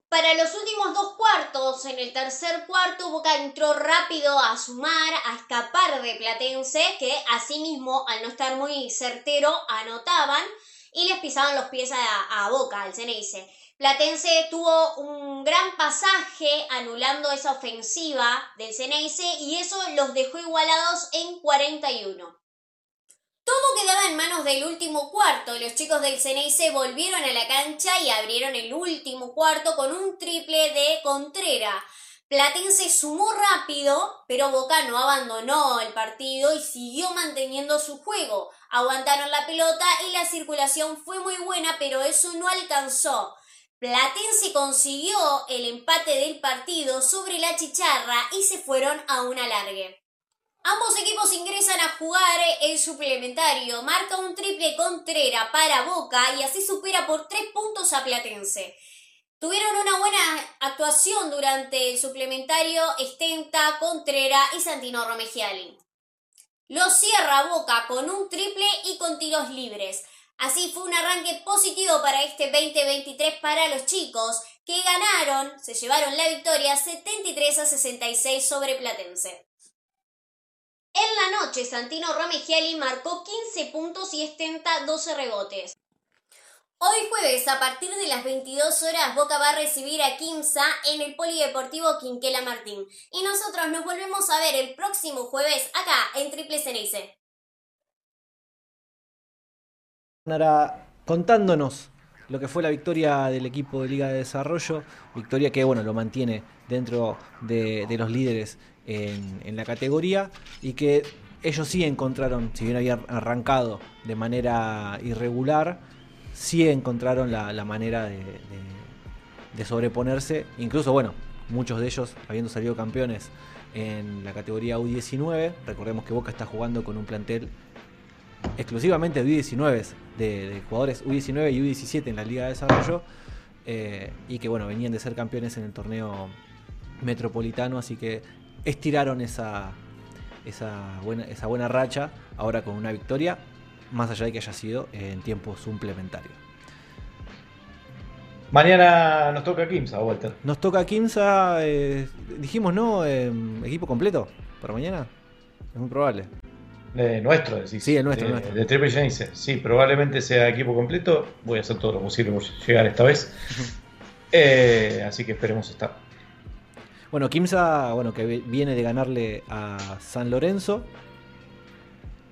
Para los últimos dos cuartos, en el tercer cuarto, Boca entró rápido a sumar, a escapar de Platense, que asimismo, al no estar muy certero, anotaban y les pisaban los pies a, Boca, al Ceneice. Platense tuvo un gran pasaje anulando esa ofensiva del Ceneice y eso los dejó igualados en 41. Todo quedaba en manos del último cuarto. Los chicos del Ceneice volvieron a la cancha y abrieron el último cuarto con un triple de Contrera. Platense sumó rápido, pero Boca no abandonó el partido y siguió manteniendo su juego. Aguantaron la pelota y la circulación fue muy buena, pero eso no alcanzó. Platense consiguió el empate del partido sobre la chicharra y se fueron a un alargue. Ambos equipos ingresan a jugar el suplementario. Marca un triple Contrera para Boca y así supera por tres puntos a Platense. Tuvieron una buena actuación durante el suplementario Estenta, Contrera y Santino Romegiali. Lo cierra Boca con un triple y con tiros libres. Así fue un arranque positivo para este 2023 para los chicos que ganaron, se llevaron la victoria 73 a 66 sobre Platense. En la noche, Santino Romegiali marcó 15 puntos y estenta 12 rebotes. Hoy jueves, a partir de las 22 horas, Boca va a recibir a Kimsa en el Polideportivo Quinquela Martín. Y nosotros nos volvemos a ver el próximo jueves acá en Triple Ceneice. contándonos lo que fue la victoria del equipo de Liga de Desarrollo, victoria que bueno lo mantiene dentro de, los líderes en, la categoría y que ellos sí encontraron, si bien habían arrancado de manera irregular, sí encontraron la, manera de, sobreponerse, incluso bueno, muchos de ellos habiendo salido campeones en la categoría U19, recordemos que Boca está jugando con un plantel exclusivamente de U19, de, jugadores U19 y U17 en la Liga de Desarrollo, eh, y que bueno, venían de ser campeones en el torneo metropolitano, así que estiraron esa, esa, buena, esa buena racha ahora con una victoria, más allá de que haya sido en tiempo suplementario. Mañana nos toca Kimsa, Walter. Nos toca Kimsa, eh, dijimos, ¿no? equipo completo para mañana. Es muy probable. De nuestro, decís. Sí, el nuestro. De, nuestro. de Triple Genesis. Sí, probablemente sea equipo completo. Voy a hacer todo lo posible por llegar esta vez. Eh, así que esperemos estar. Bueno, Kimsa, bueno, que viene de ganarle a San Lorenzo.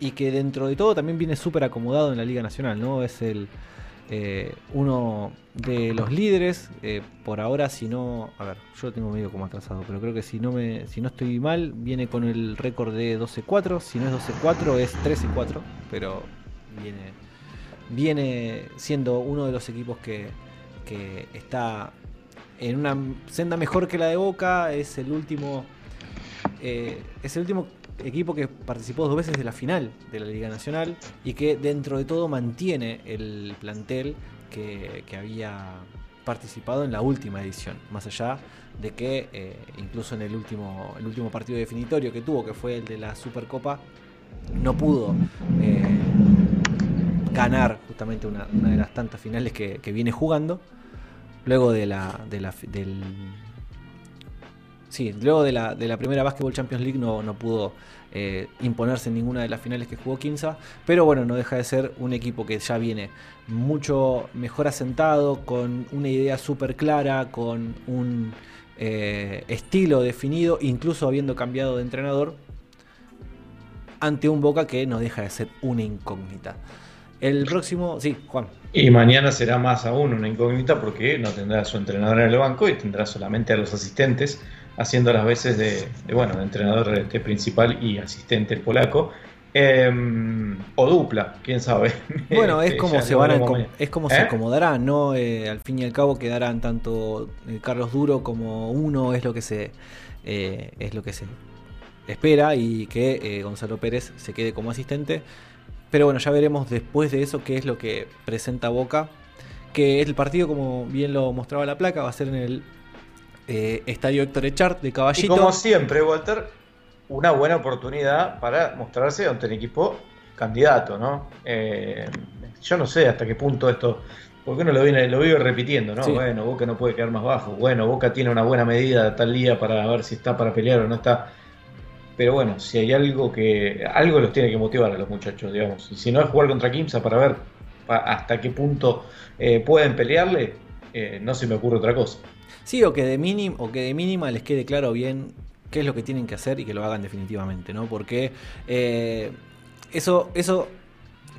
Y que dentro de todo también viene súper acomodado en la Liga Nacional, ¿no? Es el eh, uno de los líderes, eh, por ahora, si no, a ver, yo tengo medio como atrasado, pero creo que si no me, si no estoy mal, viene con el récord de 12-4, si no es 12-4 es 13-4, pero viene, viene siendo uno de los equipos que, que está en una senda mejor que la de Boca, es el último, eh, es el último equipo que participó dos veces de la final de la Liga Nacional y que dentro de todo mantiene el plantel que, había participado en la última edición, más allá de que eh, incluso en el último, el último partido definitorio que tuvo, que fue el de la Supercopa, no pudo eh, ganar justamente una, de las tantas finales que, viene jugando, luego de la, de la del Sí, luego de la, de la primera Basketball Champions League no, no pudo eh, imponerse en ninguna de las finales que jugó Quinza, pero bueno, no deja de ser un equipo que ya viene mucho mejor asentado, con una idea súper clara, con un eh, estilo definido, incluso habiendo cambiado de entrenador, ante un Boca que no deja de ser una incógnita. El próximo, sí, Juan. Y mañana será más aún una incógnita porque no tendrá a su entrenador en el banco y tendrá solamente a los asistentes haciendo las veces de, bueno, de entrenador este, principal y asistente el polaco. Em, o dupla, quién sabe. Bueno, es este, como se van a, es como se ¿Eh? acomodarán, ¿no? Eh, al fin y al cabo quedarán tanto eh, Carlos Duro como uno es lo que se es lo que se espera y que Gonzalo Pérez se quede como asistente. Pero bueno, ya veremos después de eso qué es lo que presenta Boca. Que el partido, como bien lo mostraba la placa, va a ser en el eh, Estadio Héctor Echart de Y Caballito. como siempre, Walter, una buena oportunidad para mostrarse ante un equipo candidato, ¿no? Eh, yo no sé hasta qué punto esto, porque uno lo viene, lo vive repitiendo, ¿no? Sí. Bueno, Boca no puede quedar más bajo. Bueno, Boca tiene una buena medida tal día para ver si está para pelear o no está. Pero bueno, si hay algo que. algo los tiene que motivar a los muchachos, digamos. Y si no es jugar contra Kimsa para ver hasta qué punto eh, pueden pelearle, eh, no se me ocurre otra cosa. Sí, o que de mínima, o que de mínima les quede claro bien qué es lo que tienen que hacer y que lo hagan definitivamente, ¿no? Porque eh, eso, eso,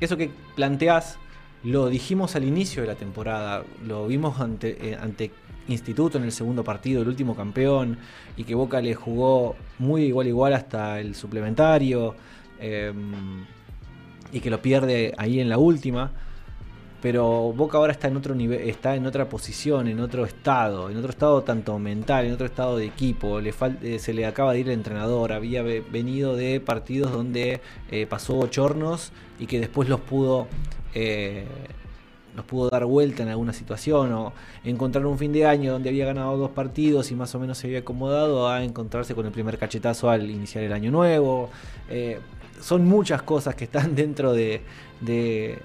eso que planteás lo dijimos al inicio de la temporada, lo vimos ante, eh, ante Instituto en el segundo partido, el último campeón, y que Boca le jugó muy igual igual hasta el suplementario, eh, y que lo pierde ahí en la última. Pero Boca ahora está en otro nivel, está en otra posición, en otro estado, en otro estado tanto mental, en otro estado de equipo. Le eh, se le acaba de ir el entrenador, había ve- venido de partidos donde eh, pasó bochornos y que después los pudo eh, pudo dar vuelta en alguna situación o encontrar un fin de año donde había ganado dos partidos y más o menos se había acomodado a encontrarse con el primer cachetazo al iniciar el año nuevo. Eh, son muchas cosas que están dentro de, de,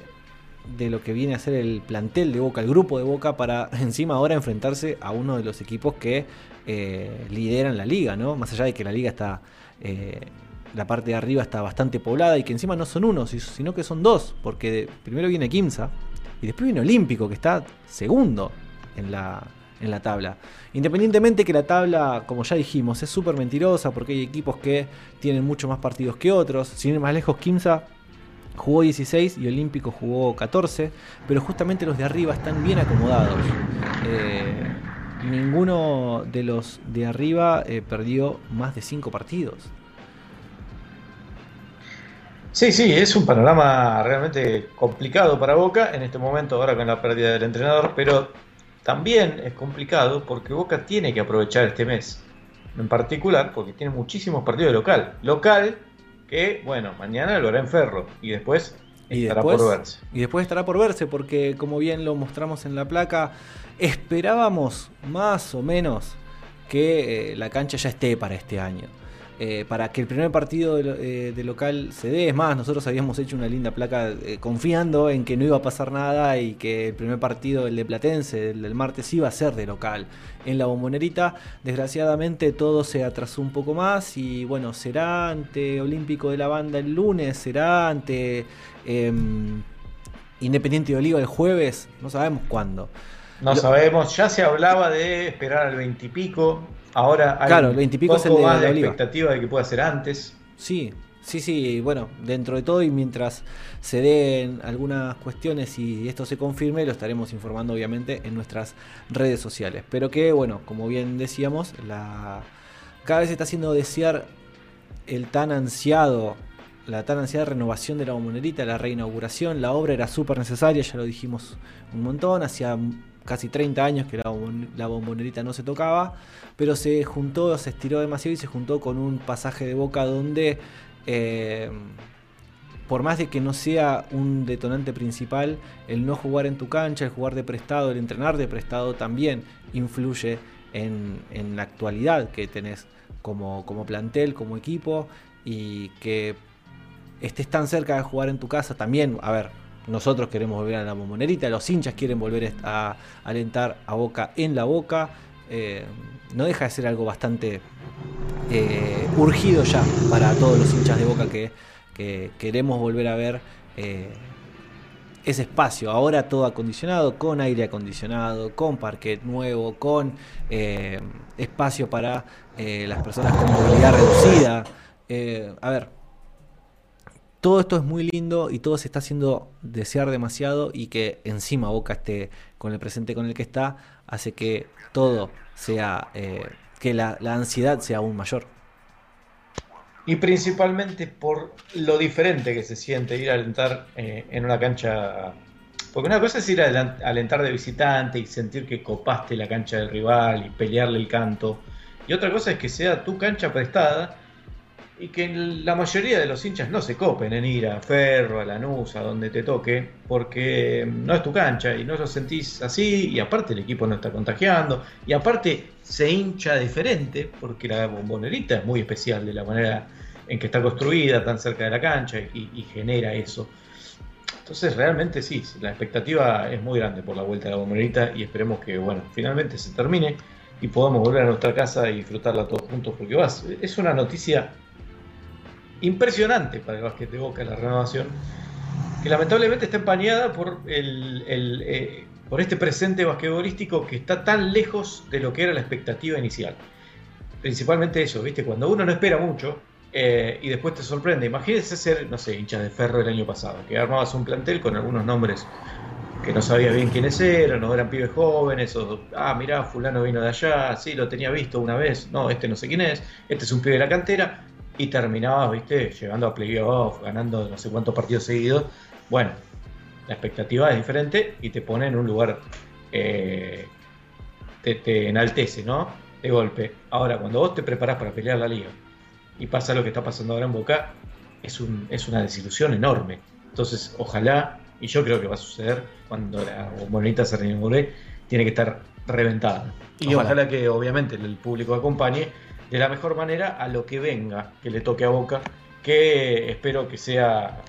de lo que viene a ser el plantel de Boca, el grupo de Boca, para encima ahora enfrentarse a uno de los equipos que eh, lideran la liga, ¿no? Más allá de que la liga está, eh, la parte de arriba está bastante poblada y que encima no son uno, si- sino que son dos, porque primero viene Kimsa y después viene Olímpico, que está segundo en la, en la tabla. Independientemente que la tabla, como ya dijimos, es súper mentirosa porque hay equipos que tienen mucho más partidos que otros. Sin ir más lejos, Kimsa jugó 16 y Olímpico jugó 14, pero justamente los de arriba están bien acomodados. Eh, ninguno de los de arriba eh, perdió más de 5 partidos. Sí, sí, es un panorama realmente complicado para Boca en este momento, ahora con la pérdida del entrenador, pero también es complicado porque Boca tiene que aprovechar este mes, en particular porque tiene muchísimos partidos de local. Local que, bueno, mañana lo hará en Ferro y después Y estará después, por verse. y después estará por verse, porque como bien lo mostramos en la placa, esperábamos más o menos que eh, la cancha ya esté para este año. Eh, para que el primer partido de, eh, de local se dé, es más, nosotros habíamos hecho una linda placa eh, confiando en que no iba a pasar nada y que el primer partido, el de Platense, el del martes, iba a ser de local en la bombonerita. Desgraciadamente todo se atrasó un poco más y bueno, será ante Olímpico de la Banda el lunes, será ante em, Independiente de Oliva el jueves, no sabemos cuándo. No Lo- sabemos, ya se hablaba de esperar al 20 y pico, ahora hay Claro, un el 20 y pico es poco el de más de Oliva. expectativa de que pueda ser antes. Sí, sí, sí, bueno, dentro de todo y mientras se den algunas cuestiones y esto se confirme, lo estaremos informando obviamente en nuestras redes sociales. Pero que, bueno, como bien decíamos, la... cada vez se está haciendo desear el tan ansiado, la tan ansiada renovación de la bombonerita, la reinauguración. La obra era súper necesaria, ya lo dijimos un montón, hacía casi 30 años que la, bombon- la bombonerita no se tocaba, pero se juntó, se estiró demasiado y se juntó con un pasaje de boca donde, eh, por más de que no sea un detonante principal, el no jugar en tu cancha, el jugar de prestado, el entrenar de prestado también influye en, en la actualidad que tenés como, como plantel, como equipo y que estés tan cerca de jugar en tu casa también, a ver, nosotros queremos volver a la bombonerita, los hinchas quieren volver a alentar a Boca en la Boca, eh, no deja de ser algo bastante eh, urgido ya para todos los hinchas de Boca que, que queremos volver a ver eh, ese espacio, ahora todo acondicionado, con aire acondicionado, con parquet nuevo, con espacio para las personas con movilidad reducida. A ver, todo esto es muy lindo y todo se está haciendo desear demasiado y que encima Boca esté con el presente con el que está, hace que todo sea, eh, que la, ansiedad sea aún mayor. Y principalmente por lo diferente que se siente ir a alentar eh, en una cancha. Porque una cosa es ir a alentar de visitante y sentir que copaste la cancha del rival y pelearle el canto. Y otra cosa es que sea tu cancha prestada y que la mayoría de los hinchas no se copen en ir a Ferro, a Lanús, a donde te toque, porque no es tu cancha y no lo sentís así, y aparte el equipo no está contagiando, y aparte se hincha diferente, porque la bombonerita es muy especial de la manera en que está construida, tan cerca de la cancha, y, genera eso. Entonces realmente sí, la expectativa es muy grande por la vuelta de la bombonerita y esperemos que, bueno, finalmente se termine y podamos volver a nuestra casa y disfrutarla todos juntos, porque vas, es una noticia impresionante para el básquet de Boca la renovación, que lamentablemente está empañada por, el, eh, por este presente basquetbolístico que está tan lejos de lo que era la expectativa inicial. Principalmente eso, ¿viste? Cuando uno no espera mucho eh, y después te sorprende. Imagínese ser, no sé, hincha de ferro el año pasado, que armabas un plantel con algunos nombres que no sabía bien quiénes eran, no eran pibes jóvenes, o, ah, mirá, fulano vino de allá, sí, lo tenía visto una vez, no, este no sé quién es, este es un pibe de la cantera, y terminabas, viste, llegando a playoff, ganando no sé cuántos partidos seguidos. Bueno, la expectativa es diferente y te pone en un lugar, eh, te, enaltece, ¿no? De golpe. Ahora, cuando vos te preparás para pelear la liga y pasa lo que está pasando ahora en Boca, es, un, es una desilusión enorme. Entonces, ojalá, y yo creo que va a suceder cuando la monedita se renueve, tiene que estar reventada. Y ojalá que obviamente el público acompañe de la mejor manera a lo que venga, que le toque a Boca, que espero que sea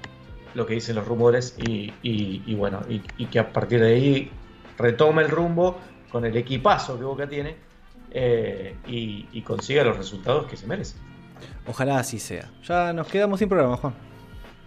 lo que dicen los rumores y, bueno, y, que a partir de ahí retome el rumbo con el equipazo que Boca tiene eh, y, consiga los resultados que se merece. Ojalá así sea. Ya nos quedamos sin programa, Juan.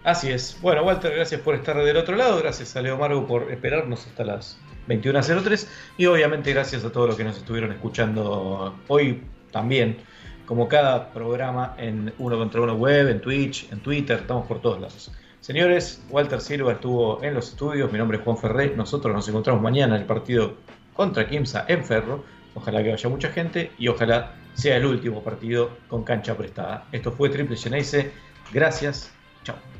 Así es. Bueno, Walter, gracias por estar del otro lado. Gracias a Leo Margo por esperarnos hasta las 21.03. Y obviamente gracias a todos los que nos estuvieron escuchando hoy también como cada programa en Uno contra Uno Web, en Twitch, en Twitter, estamos por todos lados. Señores, Walter Silva estuvo en los estudios, mi nombre es Juan Ferré, nosotros nos encontramos mañana en el partido contra Kimsa en Ferro, ojalá que vaya mucha gente y ojalá sea el último partido con cancha prestada. Esto fue Triple Geneise, gracias, chao.